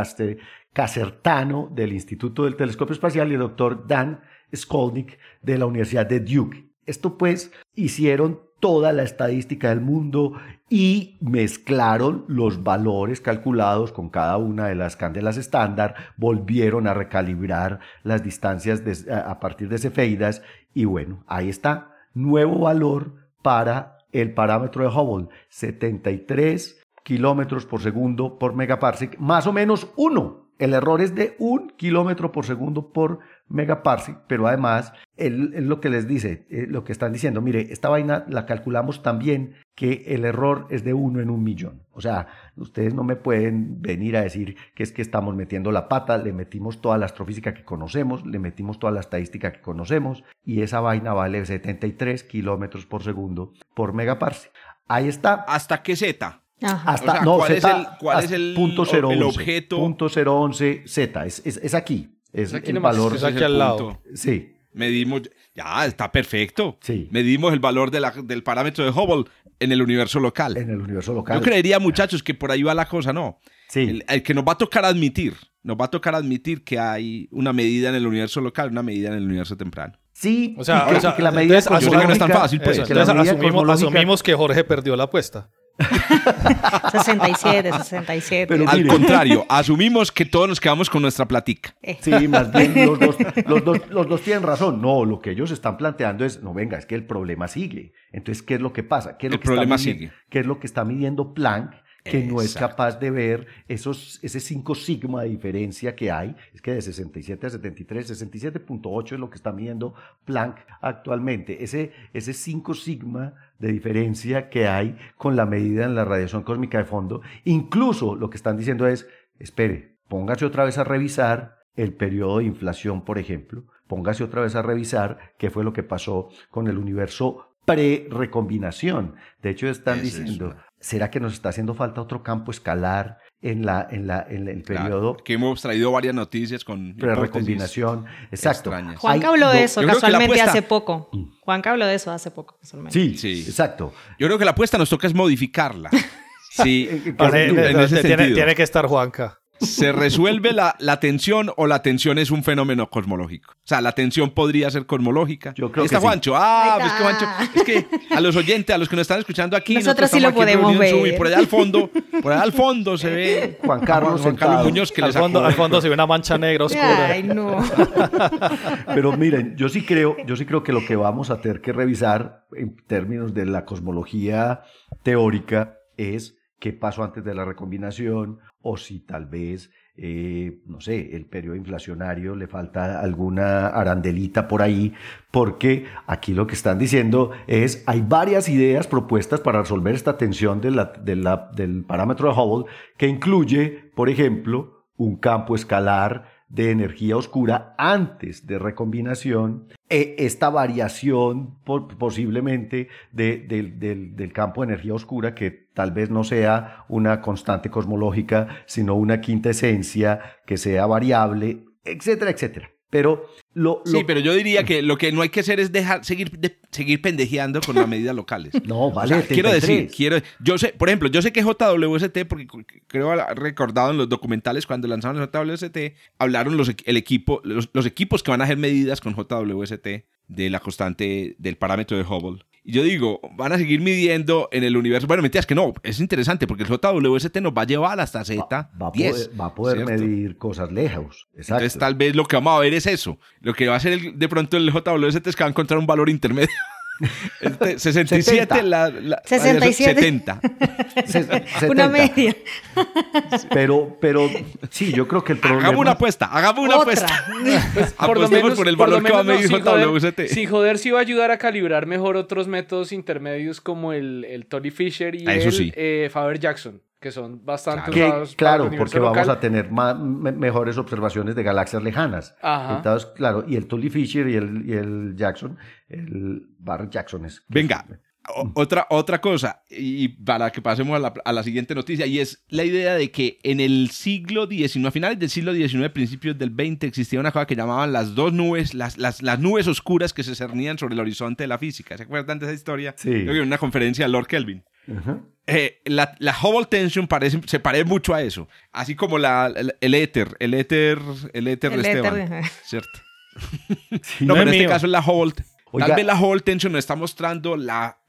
Casertano del Instituto del Telescopio Espacial y el doctor Dan Skolnick de la Universidad de Duke. Esto pues hicieron toda la estadística del mundo y mezclaron los valores calculados con cada una de las candelas estándar, volvieron a recalibrar las distancias a partir de cefeidas y bueno, ahí está, nuevo valor para el parámetro de Hubble, 73 kilómetros por segundo por megaparsec, más o menos uno. El error es de un kilómetro por segundo por megaparsec, pero además es lo que les dice, eh, lo que están diciendo, mire, esta vaina la calculamos también que el error es de uno en un millón. O sea, ustedes no me pueden venir a decir que es que estamos metiendo la pata, le metimos toda la astrofísica que conocemos, le metimos toda la estadística que conocemos y esa vaina vale 73 kilómetros por segundo por megaparsec. Ahí está. ¿Hasta qué Z? Hasta, no, ¿cuál, es el, cuál es el, punto el objeto? Punto 011 Z, es, es, es aquí. Es el valor. Es aquí al lado. Sí. Medimos, ya está perfecto. Sí. Medimos el valor de la, del parámetro de Hubble en el universo local. En el universo local. Yo creería, muchachos, que por ahí va la cosa, ¿no? Sí. El, que nos va a tocar admitir nos va a tocar admitir que hay una medida en el universo local, una medida en el universo temprano. Sí, o sea, que, la medida entonces, yo que no es tan fácil. Pues. asumimos, asumimos que Jorge perdió la apuesta. 67, 67. Pero Al contrario, asumimos que todos nos quedamos con nuestra platica. Eh. Sí, más bien los dos, los, dos, los dos tienen razón. No, lo que ellos están planteando es, no, venga, es que el problema sigue. Entonces, ¿qué es lo que pasa? ¿Qué es el lo que problema sigue. ¿Qué es lo que está midiendo Planck? que no es capaz de ver esos, ese 5 sigma de diferencia que hay, es que de 67 a 73, 67.8 es lo que está midiendo Planck actualmente, ese, ese 5 sigma de diferencia que hay con la medida en la radiación cósmica de fondo, incluso lo que están diciendo es, espere, póngase otra vez a revisar el periodo de inflación, por ejemplo, póngase otra vez a revisar qué fue lo que pasó con el universo pre-recombinación. De hecho, están diciendo, ¿será que nos está haciendo falta otro campo escalar en, la, en, la, en el periodo? que hemos traído varias noticias con pre-recombinación. Exacto. Juan habló de eso casualmente hace poco. Mm. Juan habló de eso hace poco casualmente. Sí, sí, exacto. Yo creo que la apuesta nos toca es modificarla. sí, tiene que estar Juanca. ¿Se resuelve la, la, tensión o la tensión es un fenómeno cosmológico? O sea, la tensión podría ser cosmológica. Yo creo está Juancho. Ah, pues que Juancho. Es que a los oyentes, a los que nos están escuchando aquí. Nosotros, sí lo podemos ver. y por allá al fondo, por allá al fondo se ve Juan Carlos, Juan, Carlos Muñoz que al, fondo, al fondo se ve una mancha negra oscura. Ay, no. Pero miren, yo sí creo, yo sí creo que lo que vamos a tener que revisar en términos de la cosmología teórica es qué pasó antes de la recombinación o si tal vez, eh, no sé, el periodo inflacionario le falta alguna arandelita por ahí, porque aquí lo que están diciendo es, hay varias ideas propuestas para resolver esta tensión del parámetro de Hubble, que incluye, por ejemplo, un campo escalar de energía oscura antes de recombinación, e esta variación posiblemente del, campo de energía oscura, que tal vez no sea una constante cosmológica, sino una quinta esencia que sea variable, etcétera, etcétera. Pero lo, Sí, pero yo diría que lo que no hay que hacer es dejar seguir, seguir pendejeando con las medidas locales. No, vale. quiero decir, quiero, yo sé, por ejemplo, yo sé que JWST, porque creo recordado en los documentales cuando lanzaron el JWST, hablaron los, el equipo, los, los equipos que van a hacer medidas con JWST de la constante del parámetro de Hubble yo digo, van a seguir midiendo en el universo. Bueno, mentiras que no, es interesante porque el JWST nos va a llevar hasta Z10. Va, a poder, va a poder medir cosas lejos. Exacto. Entonces, tal vez lo que vamos a ver es eso. Lo que va a hacer de pronto el JWST es que va a encontrar un valor intermedio. 67, 70. La, la, 67. 70. Una media. Pero, pero sí, yo creo que el problema. Hagamos una apuesta, hagamos una apuesta. Pues, por lo menos, por el valor que va a medir JWST. Sin joder, sí va a ayudar a calibrar mejor otros métodos intermedios como el, el Tolly Fisher y el eh, Faber Jackson que son bastante claro. Claro, porque vamos a tener mejores observaciones de galaxias lejanas. Entonces, claro, y el Tully Fisher y el, y el Jackson, el Barrett Jackson es... Venga, otra, otra cosa, y para que pasemos a la, a la, siguiente noticia, y es la idea de que en el siglo XIX, a finales del siglo XIX, principios del XX, existía una cosa que llamaban las dos nubes, las, las, las nubes oscuras que se cernían sobre el horizonte de la física. ¿Se acuerdan de esa historia? Sí. en una conferencia de Lord Kelvin. Eh, la, la, Hubble tension parece, se parece mucho a eso. Así como la, el éter, el éter, el éter de Esteban. ¿Cierto? no, pero en este caso es la Hubble. Tal vez la Hubble tension nos está mostrando la,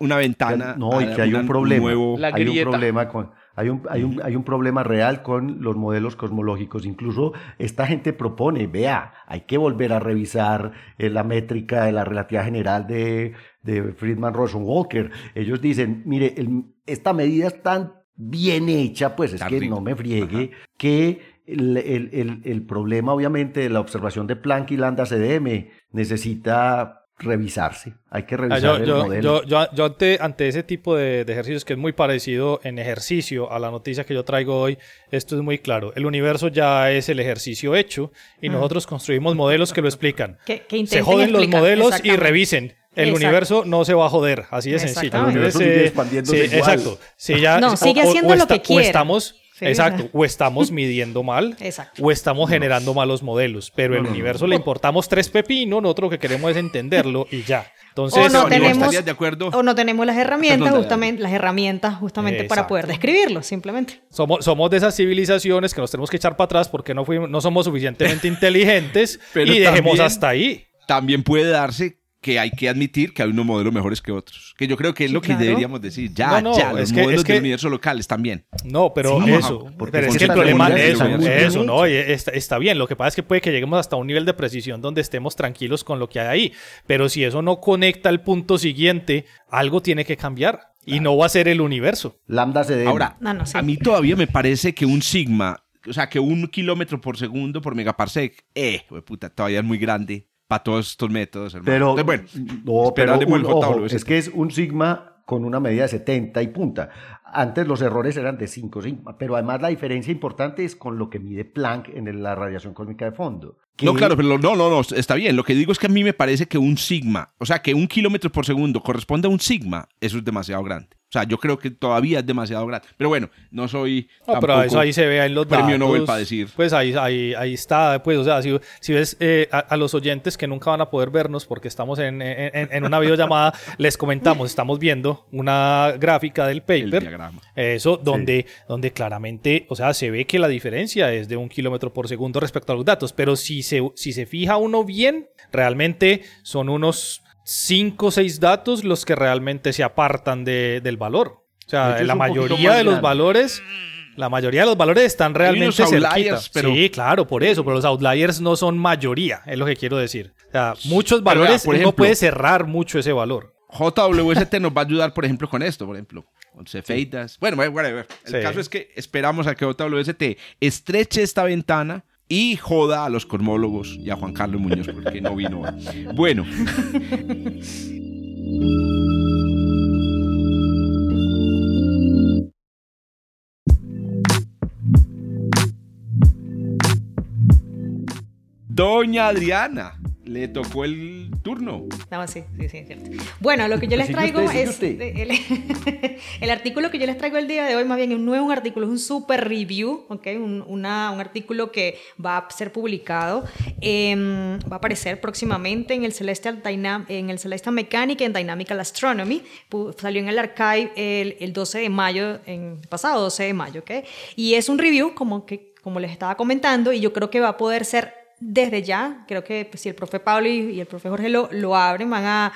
una ventana. No, y que hay un problema. hay un problema con. Hay un, hay, un, hay un, problema real con los modelos cosmológicos. Incluso esta gente propone, vea, hay que volver a revisar eh, la métrica de la relatividad general de, de Friedman Rosen Walker. Ellos dicen, mire, esta medida es tan bien hecha, pues es que no me friegue, que el, el, el, problema obviamente de la observación de Planck y Lambda CDM necesita revisarse. Hay que ah, revisar el modelo. Yo, yo, ante, ante, ese tipo de, ejercicios que es muy parecido en ejercicio a la noticia que yo traigo hoy, esto es muy claro. El universo ya es el ejercicio hecho y nosotros construimos modelos que lo explican. se joden los modelos y revisen. El universo no se va a joder, así de sencillo. El universo sigue expandiéndose Exacto. ya, no, sigue haciendo lo que quiere. estamos Exacto, o estamos midiendo mal, o estamos generando malos modelos, pero el universo le importamos tres pepinos, nosotros lo que queremos es entenderlo y ya. Entonces, o no, tenemos, de acuerdo? o no tenemos las herramientas justamente, las herramientas justamente para poder describirlo, simplemente. Somos, somos de esas civilizaciones que nos tenemos que echar para atrás porque no, fuimos, no somos suficientemente inteligentes y dejemos hasta ahí. También puede darse que hay que admitir que hay unos modelos mejores que otros. Que yo creo que es lo que deberíamos decir. Ya, ya, los modelos del universo local están bien. No, pero eso. Pero es que el problema es eso, eso, ¿no? Está, está, bien. Lo que pasa es que puede que lleguemos hasta un nivel de precisión donde estemos tranquilos con lo que hay ahí. Pero si eso no conecta al punto siguiente, algo tiene que cambiar. Y no va a ser el universo. Lambda se debe. Ahora, a mí todavía me parece que un sigma, o sea, que un kilómetro por segundo por megaparsec, eh, puta, todavía es muy grande para todos estos métodos, hermano. Pero, bueno, no, pero es que es un sigma con una medida de 70 y punta. Antes los errores eran de 5 sigma, pero además la diferencia importante es con lo que mide Planck en la radiación cósmica de fondo. No, claro, pero no, no, no, está bien. Lo que digo es que a mí me parece que un sigma, o sea, que un kilómetro por segundo corresponde a un sigma, eso es demasiado grande. O sea, yo creo que todavía es demasiado grande. Pero bueno, no soy. No, pero eso ahí se ve en los premio Nobel para decir. Pues ahí, ahí, ahí está. Pues, o sea, si, si ves eh, a, los oyentes que nunca van a poder vernos porque estamos en, en, en una videollamada, les comentamos, estamos viendo una gráfica del paper. eso, donde, donde claramente, o sea, se ve que la diferencia es de un kilómetro por segundo respecto a los datos. Pero si se, si se fija uno bien, realmente son unos cinco o seis datos los que realmente se apartan de, del valor. O sea, la mayoría de los valores, la mayoría de los valores están realmente. Pero... Sí, claro, por eso, pero los outliers no son mayoría, es lo que quiero decir. O sea, muchos valores uno puede cerrar mucho ese valor. JWST nos va a ayudar, por ejemplo, con esto, por ejemplo, con Cefeitas. Bueno, whatever. El caso es que esperamos a que JWST estreche esta ventana y joda a los cosmólogos y a Juan Carlos Muñoz porque no vino. Bueno. Doña Adriana le tocó el turno. No, sí, sí, sí, cierto. Bueno, lo que yo les traigo es. el, artículo que yo les traigo el día de hoy, más bien, no es un artículo, es un super review, ¿ok? Un, una, un artículo que va a ser publicado, em, va a aparecer próximamente en el Celestial, Dynam en el Celestial Mechanic en Dynamical Astronomy. Salió en el archive el, el 12 de mayo, en, pasado 12 de mayo, ¿ok? Y es un review, como, que, como les estaba comentando, y yo creo que va a poder ser desde ya, creo que pues, si el profe Pablo y, el profe Jorge lo, lo, abren, van a,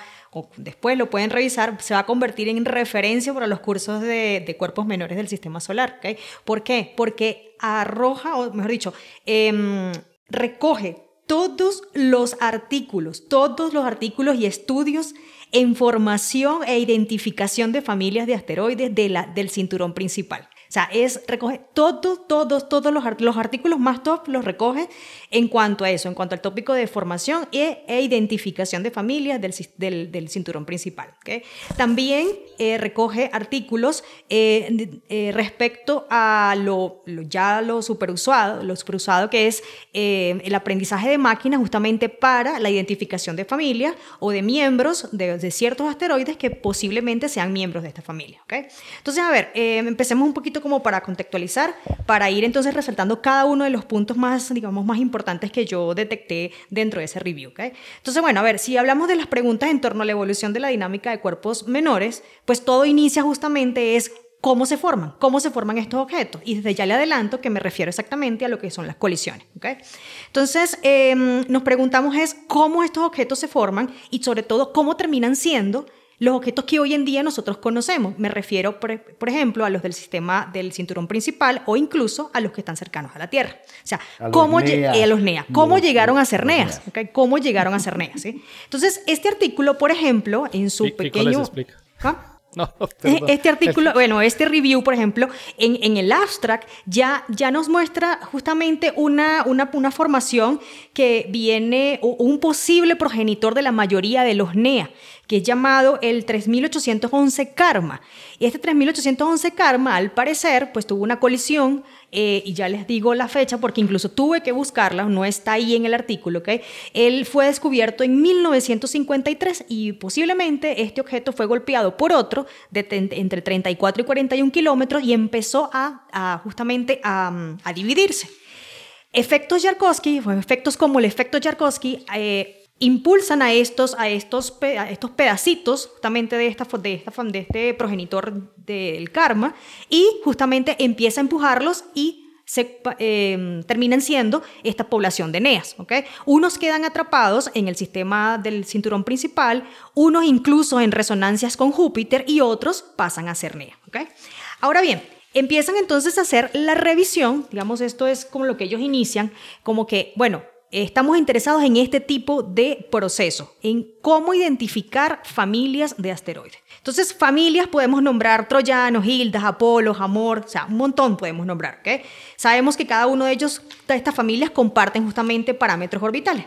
después lo pueden revisar, se va a convertir en referencia para los cursos de, de cuerpos menores del sistema solar. ¿okay? ¿Por qué? Porque arroja, o mejor dicho, em, recoge todos los artículos, todos los artículos y estudios en formación e identificación de familias de asteroides de la, del cinturón principal. Sea, es recoge todos, todos, todos los, los artículos más top los recoge en cuanto a eso, en cuanto al tópico de formación e, e identificación de familias del, del, del cinturón principal. ¿okay? También eh, recoge artículos eh, eh, respecto a lo, ya lo superusado, lo superusado que es el aprendizaje de máquinas justamente para la identificación de familias o de miembros de, de, ciertos asteroides que posiblemente sean miembros de esta familia. ¿okay? Entonces, a ver, empecemos un poquito como para contextualizar, para ir entonces resaltando cada uno de los puntos más, digamos, más importantes que yo detecté dentro de ese review. ¿okay? Entonces, bueno, a ver, si hablamos de las preguntas en torno a la evolución de la dinámica de cuerpos menores, pues todo inicia justamente es cómo se forman, cómo se forman estos objetos. Y desde ya le adelanto que me refiero exactamente a lo que son las colisiones. ¿okay? Entonces, em, nos preguntamos es cómo estos objetos se forman y sobre todo cómo terminan siendo los objetos que hoy en día nosotros conocemos. Me refiero, por, ejemplo, a los del sistema del cinturón principal o incluso a los que están cercanos a la Tierra. O sea, a cómo los NEA. a los NEA. ¿Cómo llegaron a ser NEAs? ¿Cómo llegaron a ser NEAs? Entonces, este artículo, por ejemplo, en su pequeño... ¿Ah? No, este artículo, bueno, este review, por ejemplo, en, en, el abstract ya, ya nos muestra justamente una, una, una formación que viene, un posible progenitor de la mayoría de los NEA, que es llamado el 3811 Karma. Y este 3811 Karma, al parecer, pues tuvo una colisión eh, y ya les digo la fecha porque incluso tuve que buscarla, no está ahí en el artículo, ¿ok? Él fue descubierto en 1953 y posiblemente este objeto fue golpeado por otro de entre 34 y 41 kilómetros y empezó a, justamente a, dividirse. Efectos Yarkovsky, efectos como el efecto Yarkovsky, eh, impulsan a estos, a estos, estos pedacitos justamente de, esta, de, esta, de este progenitor del karma y justamente empieza a empujarlos y se em, terminan siendo esta población de Neas. ¿okay? Unos quedan atrapados en el sistema del cinturón principal, unos incluso en resonancias con Júpiter y otros pasan a ser Neas. ¿okay? Ahora bien, empiezan entonces a hacer la revisión, digamos, esto es como lo que ellos inician, como que, bueno, estamos interesados en este tipo de proceso, en cómo identificar familias de asteroides. Entonces, familias podemos nombrar troyanos, hildas, apolos, amor, o sea, un montón podemos nombrar. ¿okay? Sabemos que cada uno de ellos, de estas familias, comparten justamente parámetros orbitales.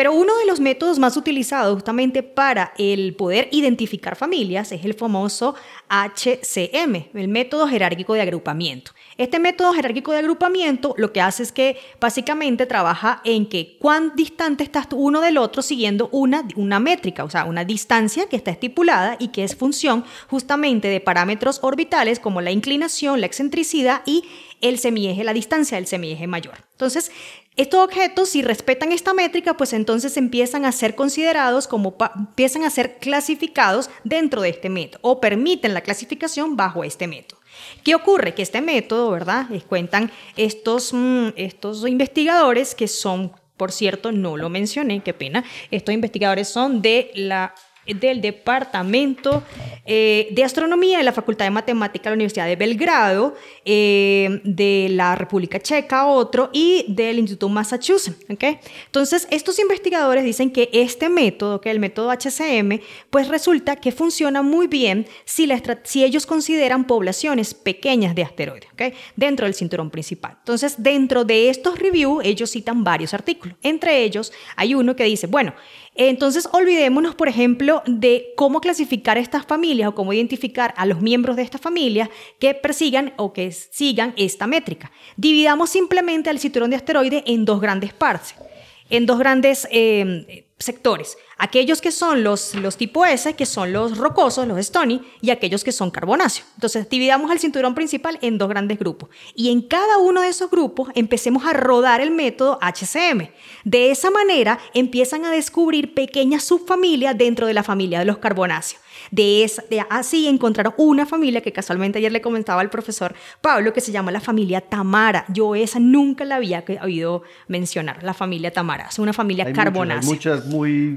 Pero uno de los métodos más utilizados justamente para el poder identificar familias es el famoso HCM, el método jerárquico de agrupamiento. Este método jerárquico de agrupamiento lo que hace es que básicamente trabaja en que cuán distante estás uno del otro siguiendo una, una métrica, o sea, una distancia que está estipulada y que es función justamente de parámetros orbitales como la inclinación, la excentricidad y el semieje, la distancia del semieje mayor. Entonces, estos objetos, si respetan esta métrica, pues entonces empiezan a ser considerados como, empiezan a ser clasificados dentro de este método o permiten la clasificación bajo este método. ¿Qué ocurre? Que este método, ¿verdad? Les cuentan estos, mm, estos investigadores que son, por cierto, no lo mencioné, qué pena, estos investigadores son de la del Departamento eh, de Astronomía de la Facultad de Matemática de la Universidad de Belgrado, eh, de la República Checa, otro, y del Instituto Massachusetts. ¿okay? Entonces, estos investigadores dicen que este método, que el método HCM, pues resulta que funciona muy bien si, si ellos consideran poblaciones pequeñas de asteroides ¿okay? dentro del cinturón principal. Entonces, dentro de estos reviews, ellos citan varios artículos. Entre ellos, hay uno que dice, bueno, entonces, olvidémonos, por ejemplo, de cómo clasificar estas familias o cómo identificar a los miembros de esta familia que persigan o que sigan esta métrica. Dividamos simplemente al cinturón de asteroides en dos grandes partes, en dos grandes eh, sectores. Aquellos que son los, los tipo S, que son los rocosos, los stony, y aquellos que son carbonáceos. Entonces, dividamos el cinturón principal en dos grandes grupos. Y en cada uno de esos grupos empecemos a rodar el método HCM. De esa manera empiezan a descubrir pequeñas subfamilias dentro de la familia de los carbonáceos. De, esa, de así encontraron una familia que casualmente ayer le comentaba al profesor Pablo que se llama la familia Tamara. Yo esa nunca la había oído mencionar, la familia Tamara. Es una familia carbonácea. muchas muy,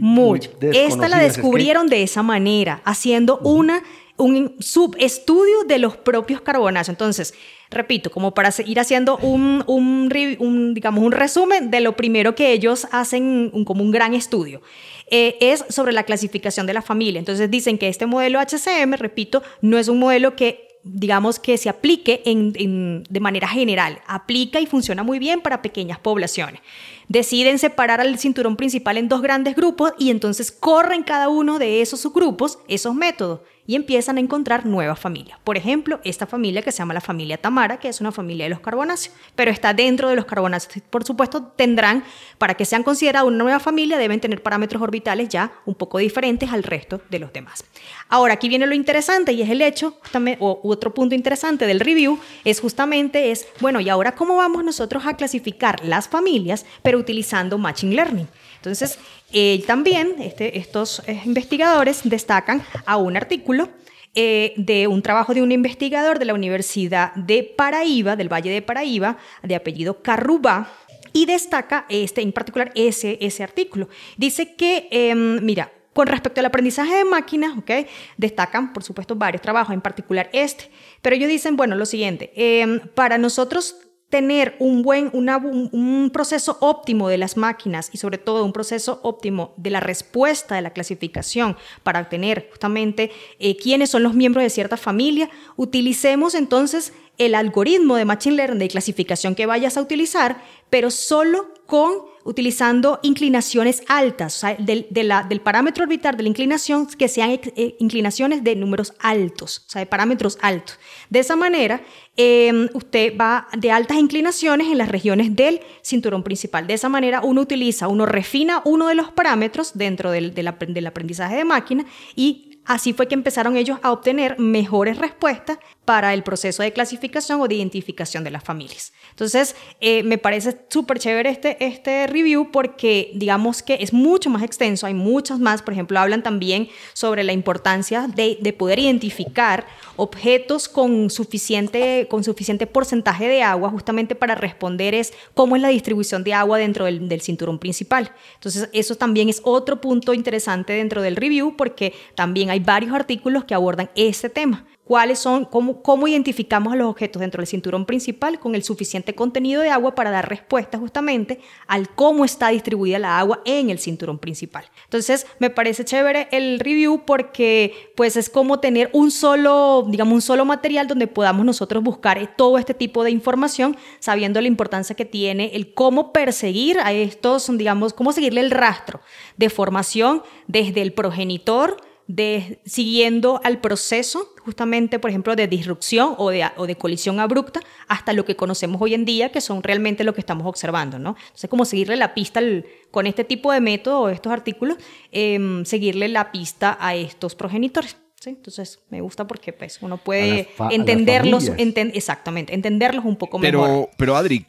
Esta la descubrieron de esa manera, haciendo una un subestudio de los propios carbonáceos. Entonces, repito, como para ir haciendo un, un, digamos, un resumen de lo primero que ellos hacen como un gran estudio. Eh, es sobre la clasificación de la familia. Entonces dicen que este modelo HCM, repito, no es un modelo que digamos que se aplique de manera general, aplica y funciona muy bien para pequeñas poblaciones. Deciden separar al cinturón principal en dos grandes grupos y entonces corren cada uno de esos subgrupos esos métodos y empiezan a encontrar nuevas familias. Por ejemplo, esta familia que se llama la familia Tamara, que es una familia de los carbonáceos, pero está dentro de los carbonáceos. Por supuesto, tendrán, para que sean considerados una nueva familia, deben tener parámetros orbitales ya un poco diferentes al resto de los demás. Ahora, aquí viene lo interesante y es el hecho, o otro punto interesante del review, es justamente es, bueno, ¿y ahora cómo vamos nosotros a clasificar las familias, pero utilizando Machine Learning? Entonces, eh, también este, estos investigadores destacan a un artículo eh, de un trabajo de un investigador de la Universidad de Paraíba, del Valle de Paraíba, de apellido Carrubá, y destaca este, en particular ese, ese artículo. Dice que, em, mira, con respecto al aprendizaje de máquinas, ¿okay? destacan, por supuesto, varios trabajos, en particular este, pero ellos dicen, bueno, lo siguiente, em, para nosotros tener un buen, un, proceso óptimo de las máquinas y sobre todo un proceso óptimo de la respuesta de la clasificación para obtener justamente eh, quiénes son los miembros de cierta familia, utilicemos entonces el algoritmo de Machine Learning de clasificación que vayas a utilizar, pero solo con utilizando inclinaciones altas, o sea, del, del, parámetro orbital de la inclinación que sean eh, inclinaciones de números altos, o sea, de parámetros altos. De esa manera, em, usted va de altas inclinaciones en las regiones del cinturón principal. De esa manera, uno utiliza, uno refina uno de los parámetros dentro del, del aprendizaje de máquina y Así fue que empezaron ellos a obtener mejores respuestas para el proceso de clasificación o de identificación de las familias. Entonces, eh, me parece súper chévere este, este review porque digamos que es mucho más extenso, hay muchas más, por ejemplo, hablan también sobre la importancia de, de poder identificar objetos con suficiente, con suficiente porcentaje de agua, justamente para responder es cómo es la distribución de agua dentro del, del cinturón principal. Entonces, eso también es otro punto interesante dentro del review porque también hay varios artículos que abordan este tema cuáles son, cómo, cómo identificamos a los objetos dentro del cinturón principal con el suficiente contenido de agua para dar respuesta justamente al cómo está distribuida la agua en el cinturón principal. Entonces, me parece chévere el review porque pues es como tener un solo, digamos, un solo material donde podamos nosotros buscar todo este tipo de información, sabiendo la importancia que tiene el cómo perseguir a estos, digamos, cómo seguirle el rastro de formación desde el progenitor, de, siguiendo al proceso justamente, por ejemplo, de disrupción o de, o de, colisión abrupta hasta lo que conocemos hoy en día, que son realmente lo que estamos observando, ¿no? Entonces, como seguirle la pista con este tipo de método o estos artículos, em, seguirle la pista a estos progenitores. ¿sí? Entonces, me gusta porque pues, uno puede entenderlos, exactamente, entenderlos un poco pero, mejor. Pero, Adri,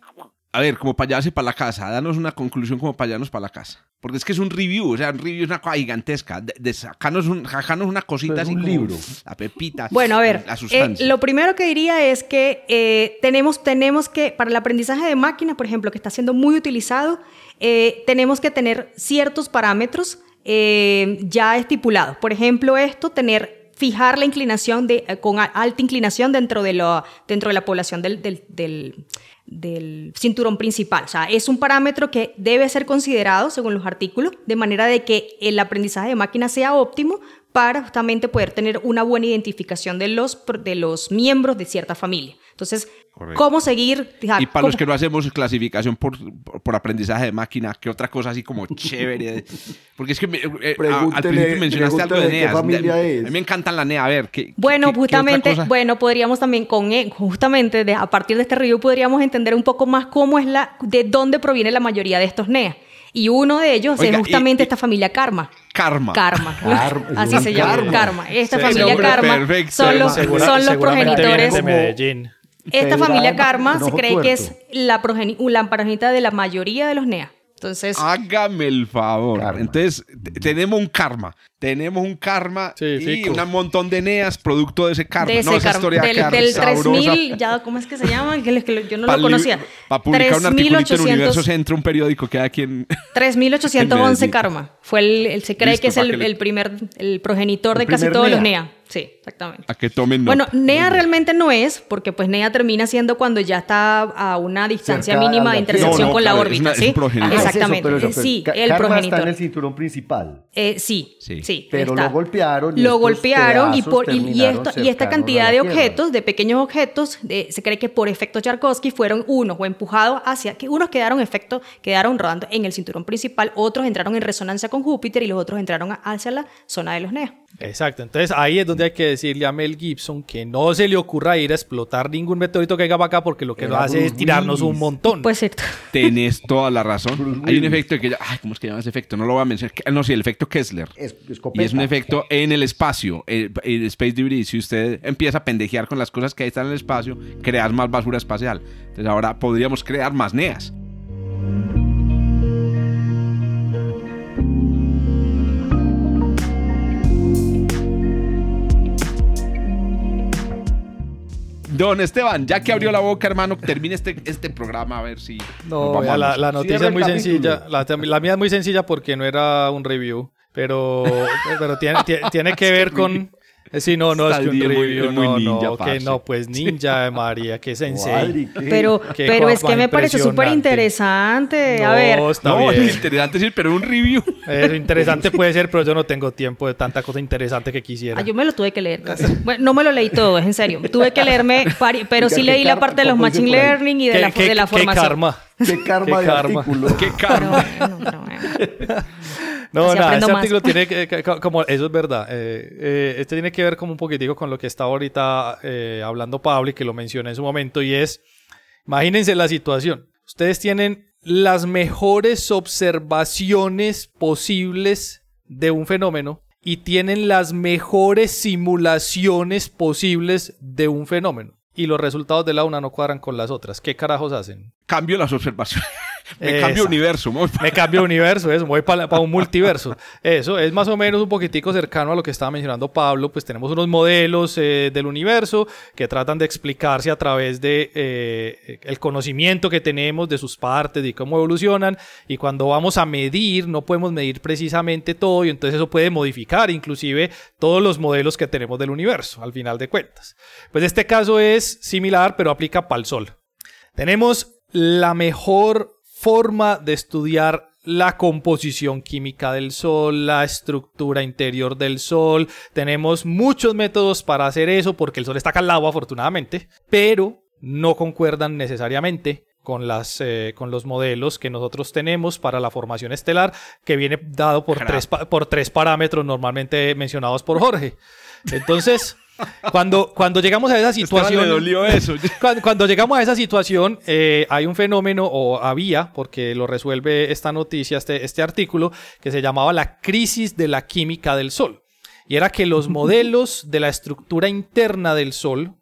a ver, como para allá para la casa, danos una conclusión como para allá para la casa. Porque es que es un review, o sea, un review es una cosa gigantesca. De, de sacarnos, un, una cosita así un libro. La pepita. Bueno, a ver, eh, lo primero que diría es que eh, tenemos, tenemos que, para el aprendizaje de máquinas, por ejemplo, que está siendo muy utilizado, eh, tenemos que tener ciertos parámetros ya estipulados. Por ejemplo, esto, tener fijar la inclinación de, con alta inclinación dentro de, lo, dentro de la población del, del, del del cinturón principal. O sea, es un parámetro que debe ser considerado según los artículos, de manera de que el aprendizaje de máquina sea óptimo para justamente poder tener una buena identificación de los, de los miembros de cierta familia. Entonces, ¿cómo seguir? Y para los que no hacemos clasificación por, por, aprendizaje de máquina, ¿qué otra cosa así como chévere? Porque es que eh, al principio mencionaste algo de NEA. A mí me encantan la NEA. A ver, ¿qué, Bueno, justamente, bueno, podríamos también con, justamente a partir de este review podríamos entender un poco más cómo es la, de dónde proviene la mayoría de estos NEA. Y uno de ellos es justamente esta familia Karma. Karma. Karma. Así se llama. Karma. Esta familia Karma son los, son los progenitores. De Medellín. Esta familia Karma se cree que es la, la progenitora de la mayoría de los NEA. Entonces. Hágame el favor. Entonces, tenemos un karma. Tenemos un karma y un montón de neas producto de ese karma. De ese no, esa historia del, del 3000, ya, ¿cómo es que se llama? yo no lo conocía. Para publicar un artículo en Universo Centro, un periódico que hay aquí en. 3811 karma. Fue el, se cree que es el, primer, el progenitor de casi todos los NEA. Sí, exactamente. A que tomen Bueno, NEA realmente no es, porque pues NEA termina siendo cuando ya está a una distancia mínima de intersección con la órbita, ¿sí? Exactamente. sí, el progenitor. está en el cinturón principal. Eh, sí, sí, Pero lo golpearon. Y lo golpearon y, por, y, esto, y esta cantidad de objetos, de pequeños objetos, se cree que por efecto Charkovsky fueron unos o empujados hacia, que unos quedaron efecto, quedaron rodando en el cinturón principal, otros entraron en resonancia con Júpiter y los otros entraron hacia la zona de los NEA. Exacto, entonces ahí es donde hay que decirle a Mel Gibson que no se le ocurra ir a explotar ningún meteorito que caiga para acá porque lo que nos hace es tirarnos un montón. Pues cierto. Tenés toda la razón. Hay un efecto que ay, ¿cómo es que llama ese efecto? No lo voy a mencionar. No, sí, el efecto Kessler. y es un efecto en el espacio, el, Space Debris. Si usted empieza a pendejear con las cosas que ahí están en el espacio, crear más basura espacial. Entonces ahora podríamos crear más NEAs. Don Esteban, ya que abrió la boca, hermano, termine este, este programa a ver si. No, la, noticia es muy sencilla. La, mía es muy sencilla porque no era un review. Pero, pero tiene, tiene, que ver con. Sí, no, no, es que un review, no, no, que no, pues ninja, María, que sensei. Pero, pero es que me parece súper interesante. a ver. no, es interesante decir, pero un review. interesante puede ser, pero yo no tengo tiempo de tanta cosa interesante que quisiera. Ah, yo me lo tuve que leer. Bueno, no me lo leí todo, es en serio. Tuve que leerme, pero sí leí la parte de los machine learning y de la, de la formación. Qué karma. Qué karma de artículo. Qué karma. No, nada, este artículo tiene que, como, eso es verdad. Eh, eh, este tiene que ver como un poquitico con lo que está ahorita eh, hablando Pablo y que lo mencioné en su momento y es, imagínense la situación. Ustedes tienen las mejores observaciones posibles de un fenómeno y tienen las mejores simulaciones posibles de un fenómeno. Y los resultados de la una no cuadran con las otras. ¿Qué carajos hacen? Cambio las observaciones. Me cambio universo. Me cambio universo, eso. Voy para, un multiverso. Eso es más o menos un poquitico cercano a lo que estaba mencionando Pablo. Pues tenemos unos modelos eh, del universo que tratan de explicarse a través de eh, el conocimiento que tenemos de sus partes, y cómo evolucionan. Y cuando vamos a medir, no podemos medir precisamente todo y entonces eso puede modificar inclusive todos los modelos que tenemos del universo, al final de cuentas. Pues este caso es similar, pero aplica para el Sol. Tenemos la mejor forma de estudiar la composición química del Sol, la estructura interior del Sol. Tenemos muchos métodos para hacer eso porque el Sol está calado afortunadamente, pero no concuerdan necesariamente con, las, eh, con los modelos que nosotros tenemos para la formación estelar, que viene dado por, tres, por tres parámetros normalmente mencionados por Jorge. Entonces... Cuando, cuando llegamos a esa situación. dolió eso. Cuando, llegamos a esa situación, eh, hay un fenómeno, o había, porque lo resuelve esta noticia, este, este artículo, que se llamaba la crisis de la química del Sol. Y era que los modelos de la estructura interna del Sol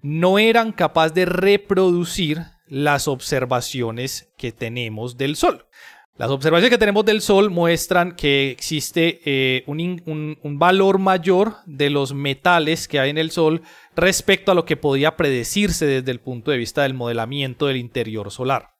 no eran capaces de reproducir las observaciones que tenemos del Sol. Las observaciones que tenemos del Sol muestran que existe eh, un, valor mayor de los metales que hay en el Sol respecto a lo que podía predecirse desde el punto de vista del modelamiento del interior solar.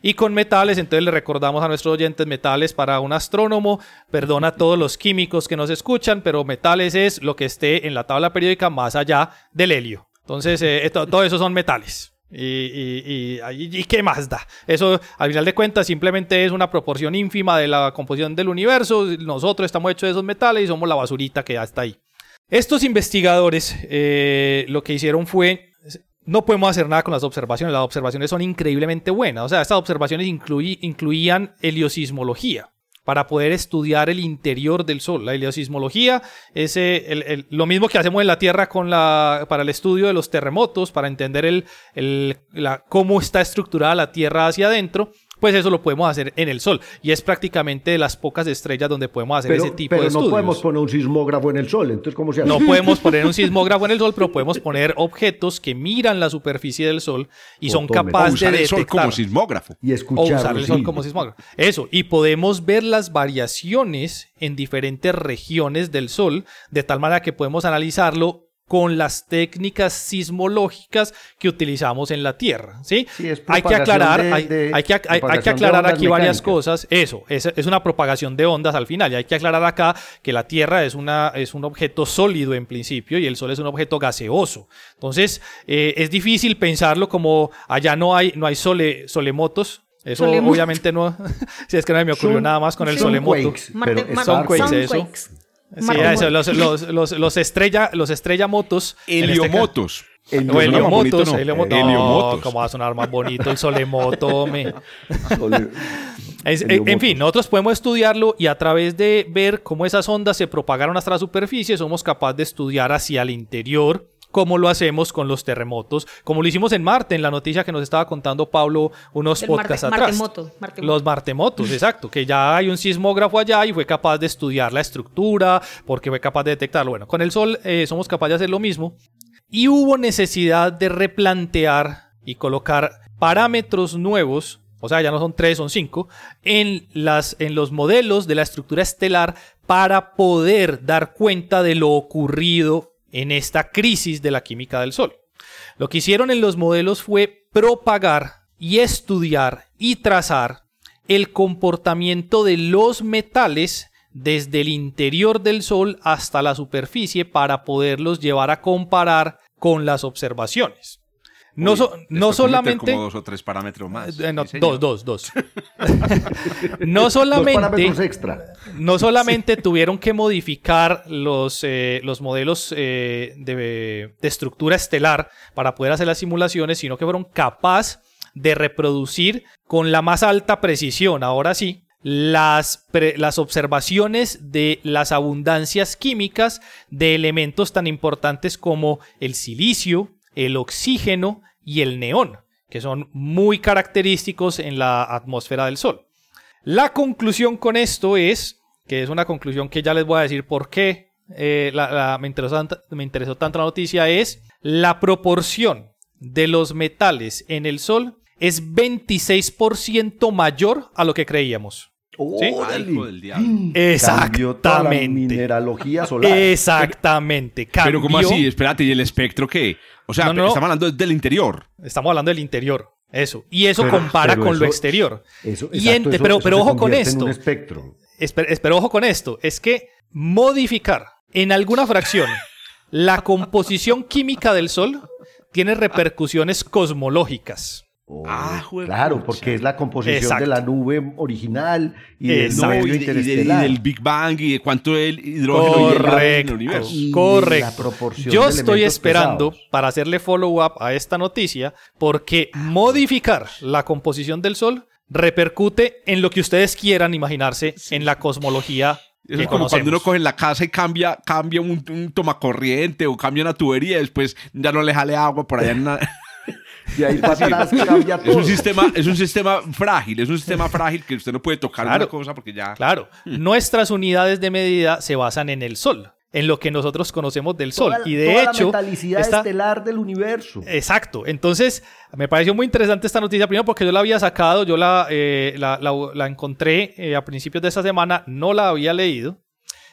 Y con metales, entonces le recordamos a nuestros oyentes metales para un astrónomo, perdona a todos los químicos que nos escuchan, pero metales es lo que esté en la tabla periódica más allá del helio. Entonces, eh, todo eso son metales. Y, y, qué más da? Eso, al final de cuentas, simplemente es una proporción ínfima de la composición del universo. Nosotros estamos hechos de esos metales y somos la basurita que ya está ahí. Estos investigadores eh, lo que hicieron fue, no podemos hacer nada con las observaciones, las observaciones son increíblemente buenas. O sea, estas observaciones incluían heliosismología para poder estudiar el interior del Sol. La heliosismología es eh, lo mismo que hacemos en la Tierra con la, para el estudio de los terremotos, para entender el, cómo está estructurada la Tierra hacia adentro pues eso lo podemos hacer en el Sol. Y es prácticamente de las pocas estrellas donde podemos hacer ese tipo de estudios. Pero no podemos poner un sismógrafo en el Sol, entonces ¿cómo se hace? No podemos poner un sismógrafo en el Sol, pero podemos poner objetos que miran la superficie del Sol y son capaces de detectar. el Sol como sismógrafo. Y escuchar. O usar el Sol como sismógrafo. Eso, y podemos ver las variaciones en diferentes regiones del Sol, de tal manera que podemos analizarlo con las técnicas sismológicas que utilizamos en la Tierra. ¿sí? hay que aclarar, hay, que, aclarar aquí varias cosas. Eso, es, es, una propagación de ondas al final. Y hay que aclarar acá que la Tierra es, una, es un objeto sólido en principio y el Sol es un objeto gaseoso. Entonces, eh, es difícil pensarlo como allá no hay, no hay sole, solemotos. Eso obviamente no, si es que no me ocurrió nada más con el solemoto. son quakes, eso. Sí, eso, los, los, los, los, estrella, los estrella motos. Heliomotos. Este o heliomotos. No, heliomotos. heliomotos. ¿Cómo va a sonar más bonito el solemoto, me? en fin, nosotros podemos estudiarlo y a través de ver cómo esas ondas se propagaron hasta la superficie, somos capaces de estudiar hacia el interior como lo hacemos con los terremotos, como lo hicimos en Marte, en la noticia que nos estaba contando Pablo unos podcasts atrás. Los martemotos, exacto, que ya hay un sismógrafo allá y fue capaz de estudiar la estructura, porque fue capaz de detectarlo. Bueno, con el Sol eh, somos capaces de hacer lo mismo. Y hubo necesidad de replantear y colocar parámetros nuevos o sea, ya no son tres, son cinco, en, las, en los modelos de la estructura estelar para poder dar cuenta de lo ocurrido en esta crisis de la química del Sol. Lo que hicieron en los modelos fue propagar y estudiar y trazar el comportamiento de los metales desde el interior del Sol hasta la superficie para poderlos llevar a comparar con las observaciones. No, no solamente. Como dos o tres parámetros más. Eh, dos, dos, dos. no solamente. extra. No solamente tuvieron que modificar los, eh, los modelos eh, de, estructura estelar para poder hacer las simulaciones, sino que fueron capaces de reproducir con la más alta precisión, ahora sí, las, las, observaciones de las abundancias químicas de elementos tan importantes como el silicio, el oxígeno y el neón, que son muy característicos en la atmósfera del Sol. La conclusión con esto es, que es una conclusión que ya les voy a decir por qué eh, me, interesó, me interesó tanto la noticia, es la proporción de los metales en el Sol es 26% mayor a lo que creíamos. ¿Sí? Exactamente. mineralogía solar. Exactamente. Pero ¿cómo así? Espérate, ¿y el espectro qué? O sea, estamos hablando del interior. Estamos hablando del interior. Eso. Y eso compara con lo exterior. Eso, pero, pero ojo con esto. un espectro. Pero ojo con esto. Es que modificar en alguna fracción la composición química del Sol tiene repercusiones cosmológicas ah, claro, porque es la composición de la nube original y del medio interestelar. Y, del Big Bang y de cuánto el hidrógeno correcto, en el universo. Correcto. Yo estoy esperando para hacerle follow-up a esta noticia porque modificar la composición del Sol repercute en lo que ustedes quieran imaginarse en la cosmología es como cuando uno coge la casa y cambia, cambia un, un tomacorriente o cambia una tubería y después ya no le jale agua por allá en una... Es un sistema, es un sistema frágil, es un sistema frágil que usted no puede tocar una cosa porque ya. Claro. Hmm. Nuestras unidades de medida se basan en el Sol en lo que nosotros conocemos del Sol. y de hecho. La metalicidad estelar del universo. Exacto. Entonces, me pareció muy interesante esta noticia, primero porque yo la había sacado, yo la, eh, la, encontré eh, a principios de esta semana, no la había leído.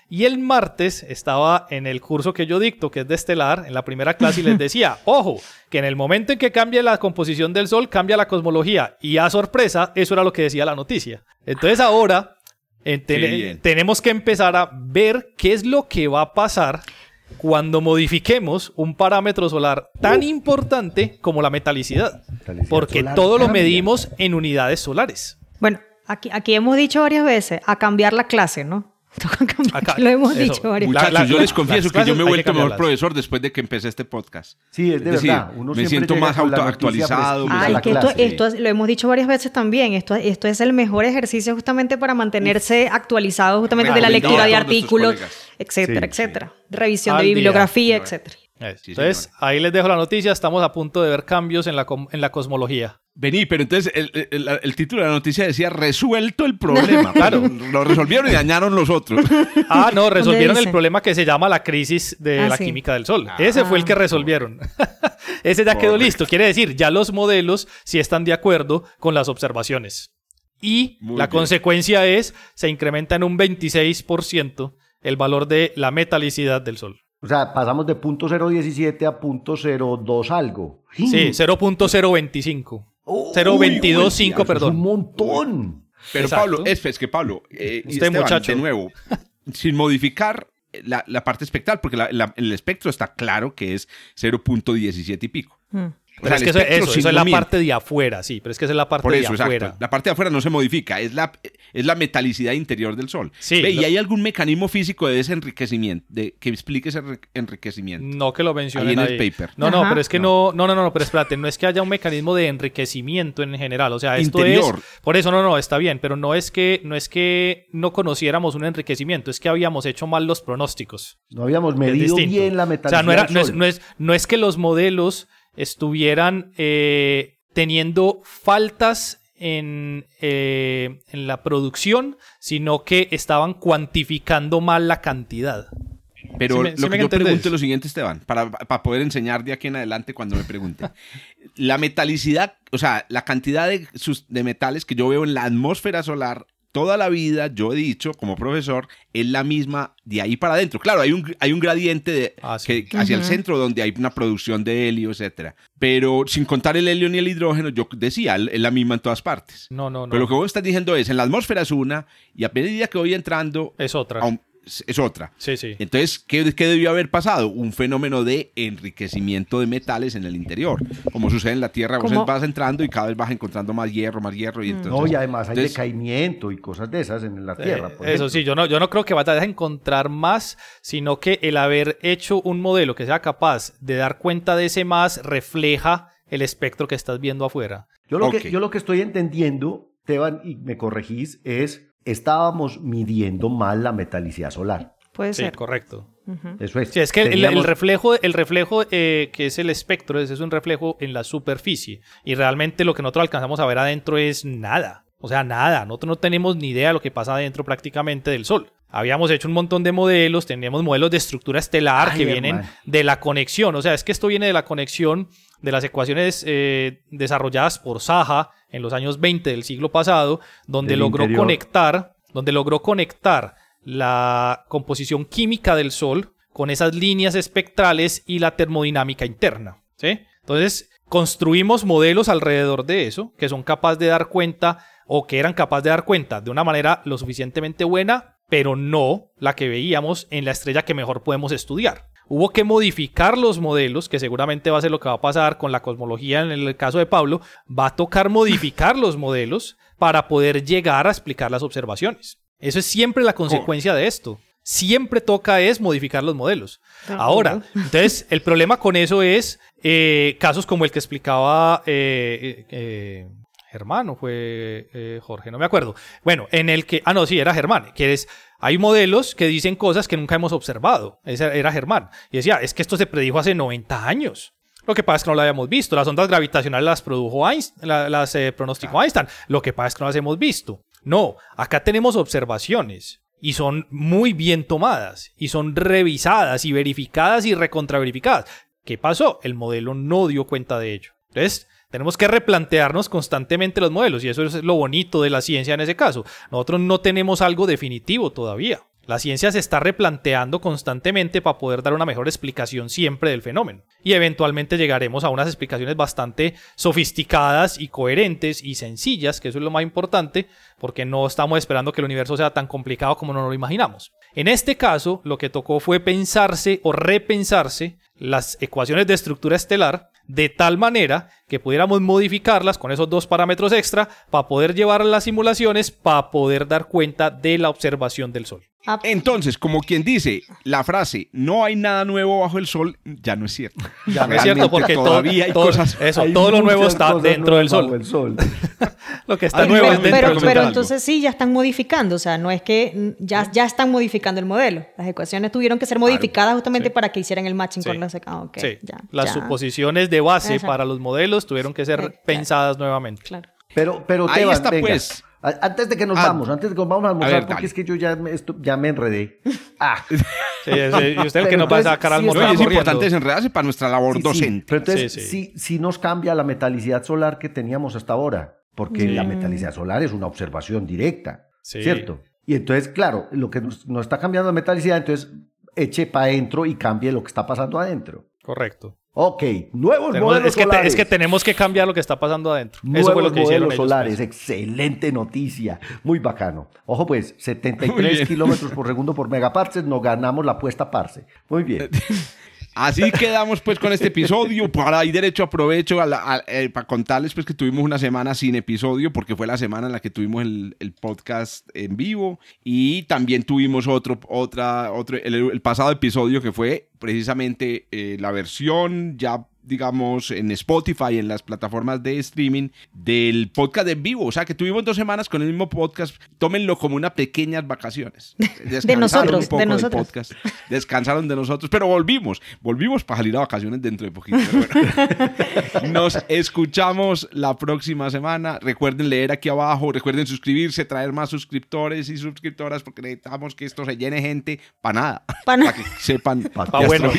Y el martes estaba en el curso que yo dicto, que es de estelar, en la primera clase, y les decía, ojo, que en el momento en que cambie la composición del Sol, cambia la cosmología. Y a sorpresa, eso era lo que decía la noticia. Entonces ahora eh, tenemos que empezar a ver qué es lo que va a pasar cuando modifiquemos un parámetro solar tan importante como la metalicidad. porque todo lo medimos en unidades solares. Bueno, aquí, aquí hemos dicho varias veces, a cambiar la clase, ¿no? Lo hemos dicho varias veces. yo les confieso que yo me he vuelto mejor profesor después de que empecé este podcast. Sí, es de verdad. me siento más actualizado. esto, lo hemos dicho varias veces también. Esto, esto es el mejor ejercicio justamente para mantenerse actualizado justamente de la lectura de artículos, etcétera, etcétera. Revisión de bibliografía, etcétera. Entonces, ahí les dejo la noticia. Estamos a punto de ver cambios en la, en la cosmología. Vení, pero entonces el, título de la noticia decía resuelto el problema. claro, lo resolvieron y dañaron los otros. Ah, no, resolvieron el problema que se llama la crisis de ah, la química del Sol. Ese fue el que ah. resolvieron. Ese ya quedó listo. Quiere decir, ya los modelos sí están de acuerdo con las observaciones. Y la consecuencia es, se incrementa en un 26% el valor de la metalicidad del Sol. O sea, pasamos de .017 a .02 algo. Sí, 0.025. 0.225, perdón. Es un montón. Pero Pablo, es, que Pablo, eh, Usted, muchacho. de nuevo, sin modificar la, parte espectral, porque el espectro está claro que es 0.17 y pico. Hmm. Pero es que eso, es la parte de afuera, sí, pero es que esa es la parte de afuera. La parte de afuera no se modifica, es la, es la metalicidad interior del Sol. Sí, ¿Y hay algún mecanismo físico de desenriquecimiento, de, que explique ese enriquecimiento? No que lo mencione ahí en el paper. No, no, pero es que no. no, no, no, pero espérate, no es que haya un mecanismo de enriquecimiento en general, o sea, esto es... Por eso no, no, está bien, pero no es que no es que no conociéramos un enriquecimiento, es que habíamos hecho mal los pronósticos. No habíamos medido bien la metalicidad O sea, no, era, no, es, no, es, no es que los modelos estuvieran eh, teniendo faltas en, eh, en, la producción, sino que estaban cuantificando mal la cantidad. Pero lo que yo pregunto es lo siguiente, Esteban, para, para, poder enseñar de aquí en adelante cuando me pregunte. la metalicidad, o sea, la cantidad de, de metales que yo veo en la atmósfera solar toda la vida, yo he dicho como profesor, es la misma de ahí para adentro. Claro, hay un, hay un gradiente ah, hacia el centro donde hay una producción de helio, etcétera. Pero sin contar el helio ni el hidrógeno, yo decía, es la misma en todas partes. No, no, no. Pero lo que vos estás diciendo es, en la atmósfera es una, y a medida que voy entrando... Es otra es otra. Sí, sí. Entonces, ¿qué, debió haber pasado? Un fenómeno de enriquecimiento de metales en el interior. Como sucede en la Tierra, vos vas entrando y cada vez vas encontrando más hierro, más hierro. Y mm. entonces, no, y además hay decaimiento y cosas de esas en la Tierra. eso sí, yo no, yo no creo que vayas a encontrar más, sino que el haber hecho un modelo que sea capaz de dar cuenta de ese más refleja el espectro que estás viendo afuera. Yo lo, que, yo lo que estoy entendiendo, Teban, y me corregís, es estábamos midiendo mal la metalicidad solar. Puede sí, ser. correcto. Eso es. Sí, es que el, reflejo, el reflejo eh, que es el espectro, es, es un reflejo en la superficie. Y realmente lo que nosotros alcanzamos a ver adentro es nada. O sea, nada. Nosotros no tenemos ni idea de lo que pasa adentro prácticamente del Sol. Habíamos hecho un montón de modelos, teníamos modelos de estructura estelar que vienen de la conexión. O sea, es que esto viene de la conexión de las ecuaciones eh, desarrolladas por Saha en los años 20 del siglo pasado, donde logró conectar, donde logró conectar la composición química del Sol con esas líneas espectrales y la termodinámica interna. ¿sí? Entonces, construimos modelos alrededor de eso que son capaces de dar cuenta o que eran capaces de dar cuenta de una manera lo suficientemente buena, pero no la que veíamos en la estrella que mejor podemos estudiar. Hubo que modificar los modelos, que seguramente va a ser lo que va a pasar con la cosmología en el caso de Pablo. Va a tocar modificar los modelos para poder llegar a explicar las observaciones. Eso es siempre la consecuencia de esto. Siempre toca es modificar los modelos. Ahora, entonces, el problema con eso es eh, casos como el que explicaba eh, eh, Germán o fue Jorge, no me acuerdo. Bueno, en el que, ah, no, sí, era Germán, que es hay modelos que dicen cosas que nunca hemos observado. Ese era Germán. Y decía, es que esto se predijo hace 90 años. Lo que pasa es que no lo habíamos visto. Las ondas gravitacionales las produjo Einstein, las eh, pronosticó Einstein. Lo que pasa es que no las hemos visto. No, acá tenemos observaciones y son muy bien tomadas y son revisadas y verificadas y recontraverificadas. ¿Qué pasó? El modelo no dio cuenta de ello. Entonces, tenemos que replantearnos constantemente los modelos y eso es lo bonito de la ciencia en ese caso. Nosotros no tenemos algo definitivo todavía. La ciencia se está replanteando constantemente para poder dar una mejor explicación siempre del fenómeno. Y eventualmente llegaremos a unas explicaciones bastante sofisticadas y coherentes y sencillas, que eso es lo más importante, porque no estamos esperando que el universo sea tan complicado como nos lo imaginamos. En este caso, lo que tocó fue pensarse o repensarse las ecuaciones de estructura estelar de tal manera que pudiéramos modificarlas con esos dos parámetros extra para poder llevar las simulaciones para poder dar cuenta de la observación del Sol. Ah. Entonces, como quien dice, la frase no hay nada nuevo bajo el sol ya no es cierto. Ya no es cierto porque todavía hay cosas. Eso, todo lo nuevo está dentro del sol. sol. lo que está nuevo es dentro pero, del sol. Pero entonces sí, ya están modificando. O sea, no es que ya, ya están modificando el modelo. Las ecuaciones tuvieron que ser modificadas justamente para que hicieran el matching con las. Ah, okay, ya, Las suposiciones de base para los modelos tuvieron que ser pensadas nuevamente. Claro. Pero, pero Ahí está, pues. Antes de que nos ah, vamos, antes de que nos vamos a almorzar, porque es que yo ya me, ya me enredé. Ah. Sí, y usted el que nos va a sacar al almorzar. es importante desenredarse para nuestra labor docente. Pero entonces, sí, sí. nos cambia la metalicidad solar que teníamos hasta ahora, porque la metalicidad solar es una observación directa, ¿cierto? Y entonces, claro, lo que nos, nos está cambiando la metalicidad, entonces eche para adentro y cambie lo que está pasando adentro. Correcto. Ok, nuevos modelos es que solares. es que tenemos que cambiar lo que está pasando adentro. Nuevos Eso fue lo que modelos solares, pues. excelente noticia, muy bacano. Ojo pues, 73 kilómetros por segundo por megaparse, nos ganamos la apuesta parse. Muy bien. Así quedamos pues con este episodio. Para ahí derecho aprovecho eh, para contarles pues que tuvimos una semana sin episodio porque fue la semana en la que tuvimos el, podcast en vivo y también tuvimos otro, otra, otro, el, pasado episodio que fue precisamente eh, la versión ya digamos, en Spotify, en las plataformas de streaming del podcast en vivo. O sea, que tuvimos dos semanas con el mismo podcast. Tómenlo como unas pequeñas vacaciones. de nosotros, de nosotros. podcast. Descansaron de nosotros, pero volvimos. Volvimos para salir a vacaciones dentro de poquito. Nos escuchamos la próxima semana. Recuerden leer aquí abajo, recuerden suscribirse, traer más suscriptores y suscriptoras porque necesitamos que esto se llene gente para nada. Para que sepan. Para bueno.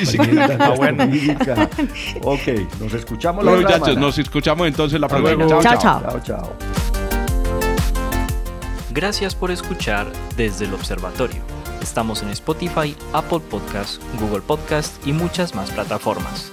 Para bueno. Ok, nos escuchamos la próxima muchachos, nos escuchamos entonces la próxima. chao. chao. chao, chao. Gracias por escuchar desde el observatorio. Estamos en Spotify, Apple Podcast, Google Podcast y muchas más plataformas.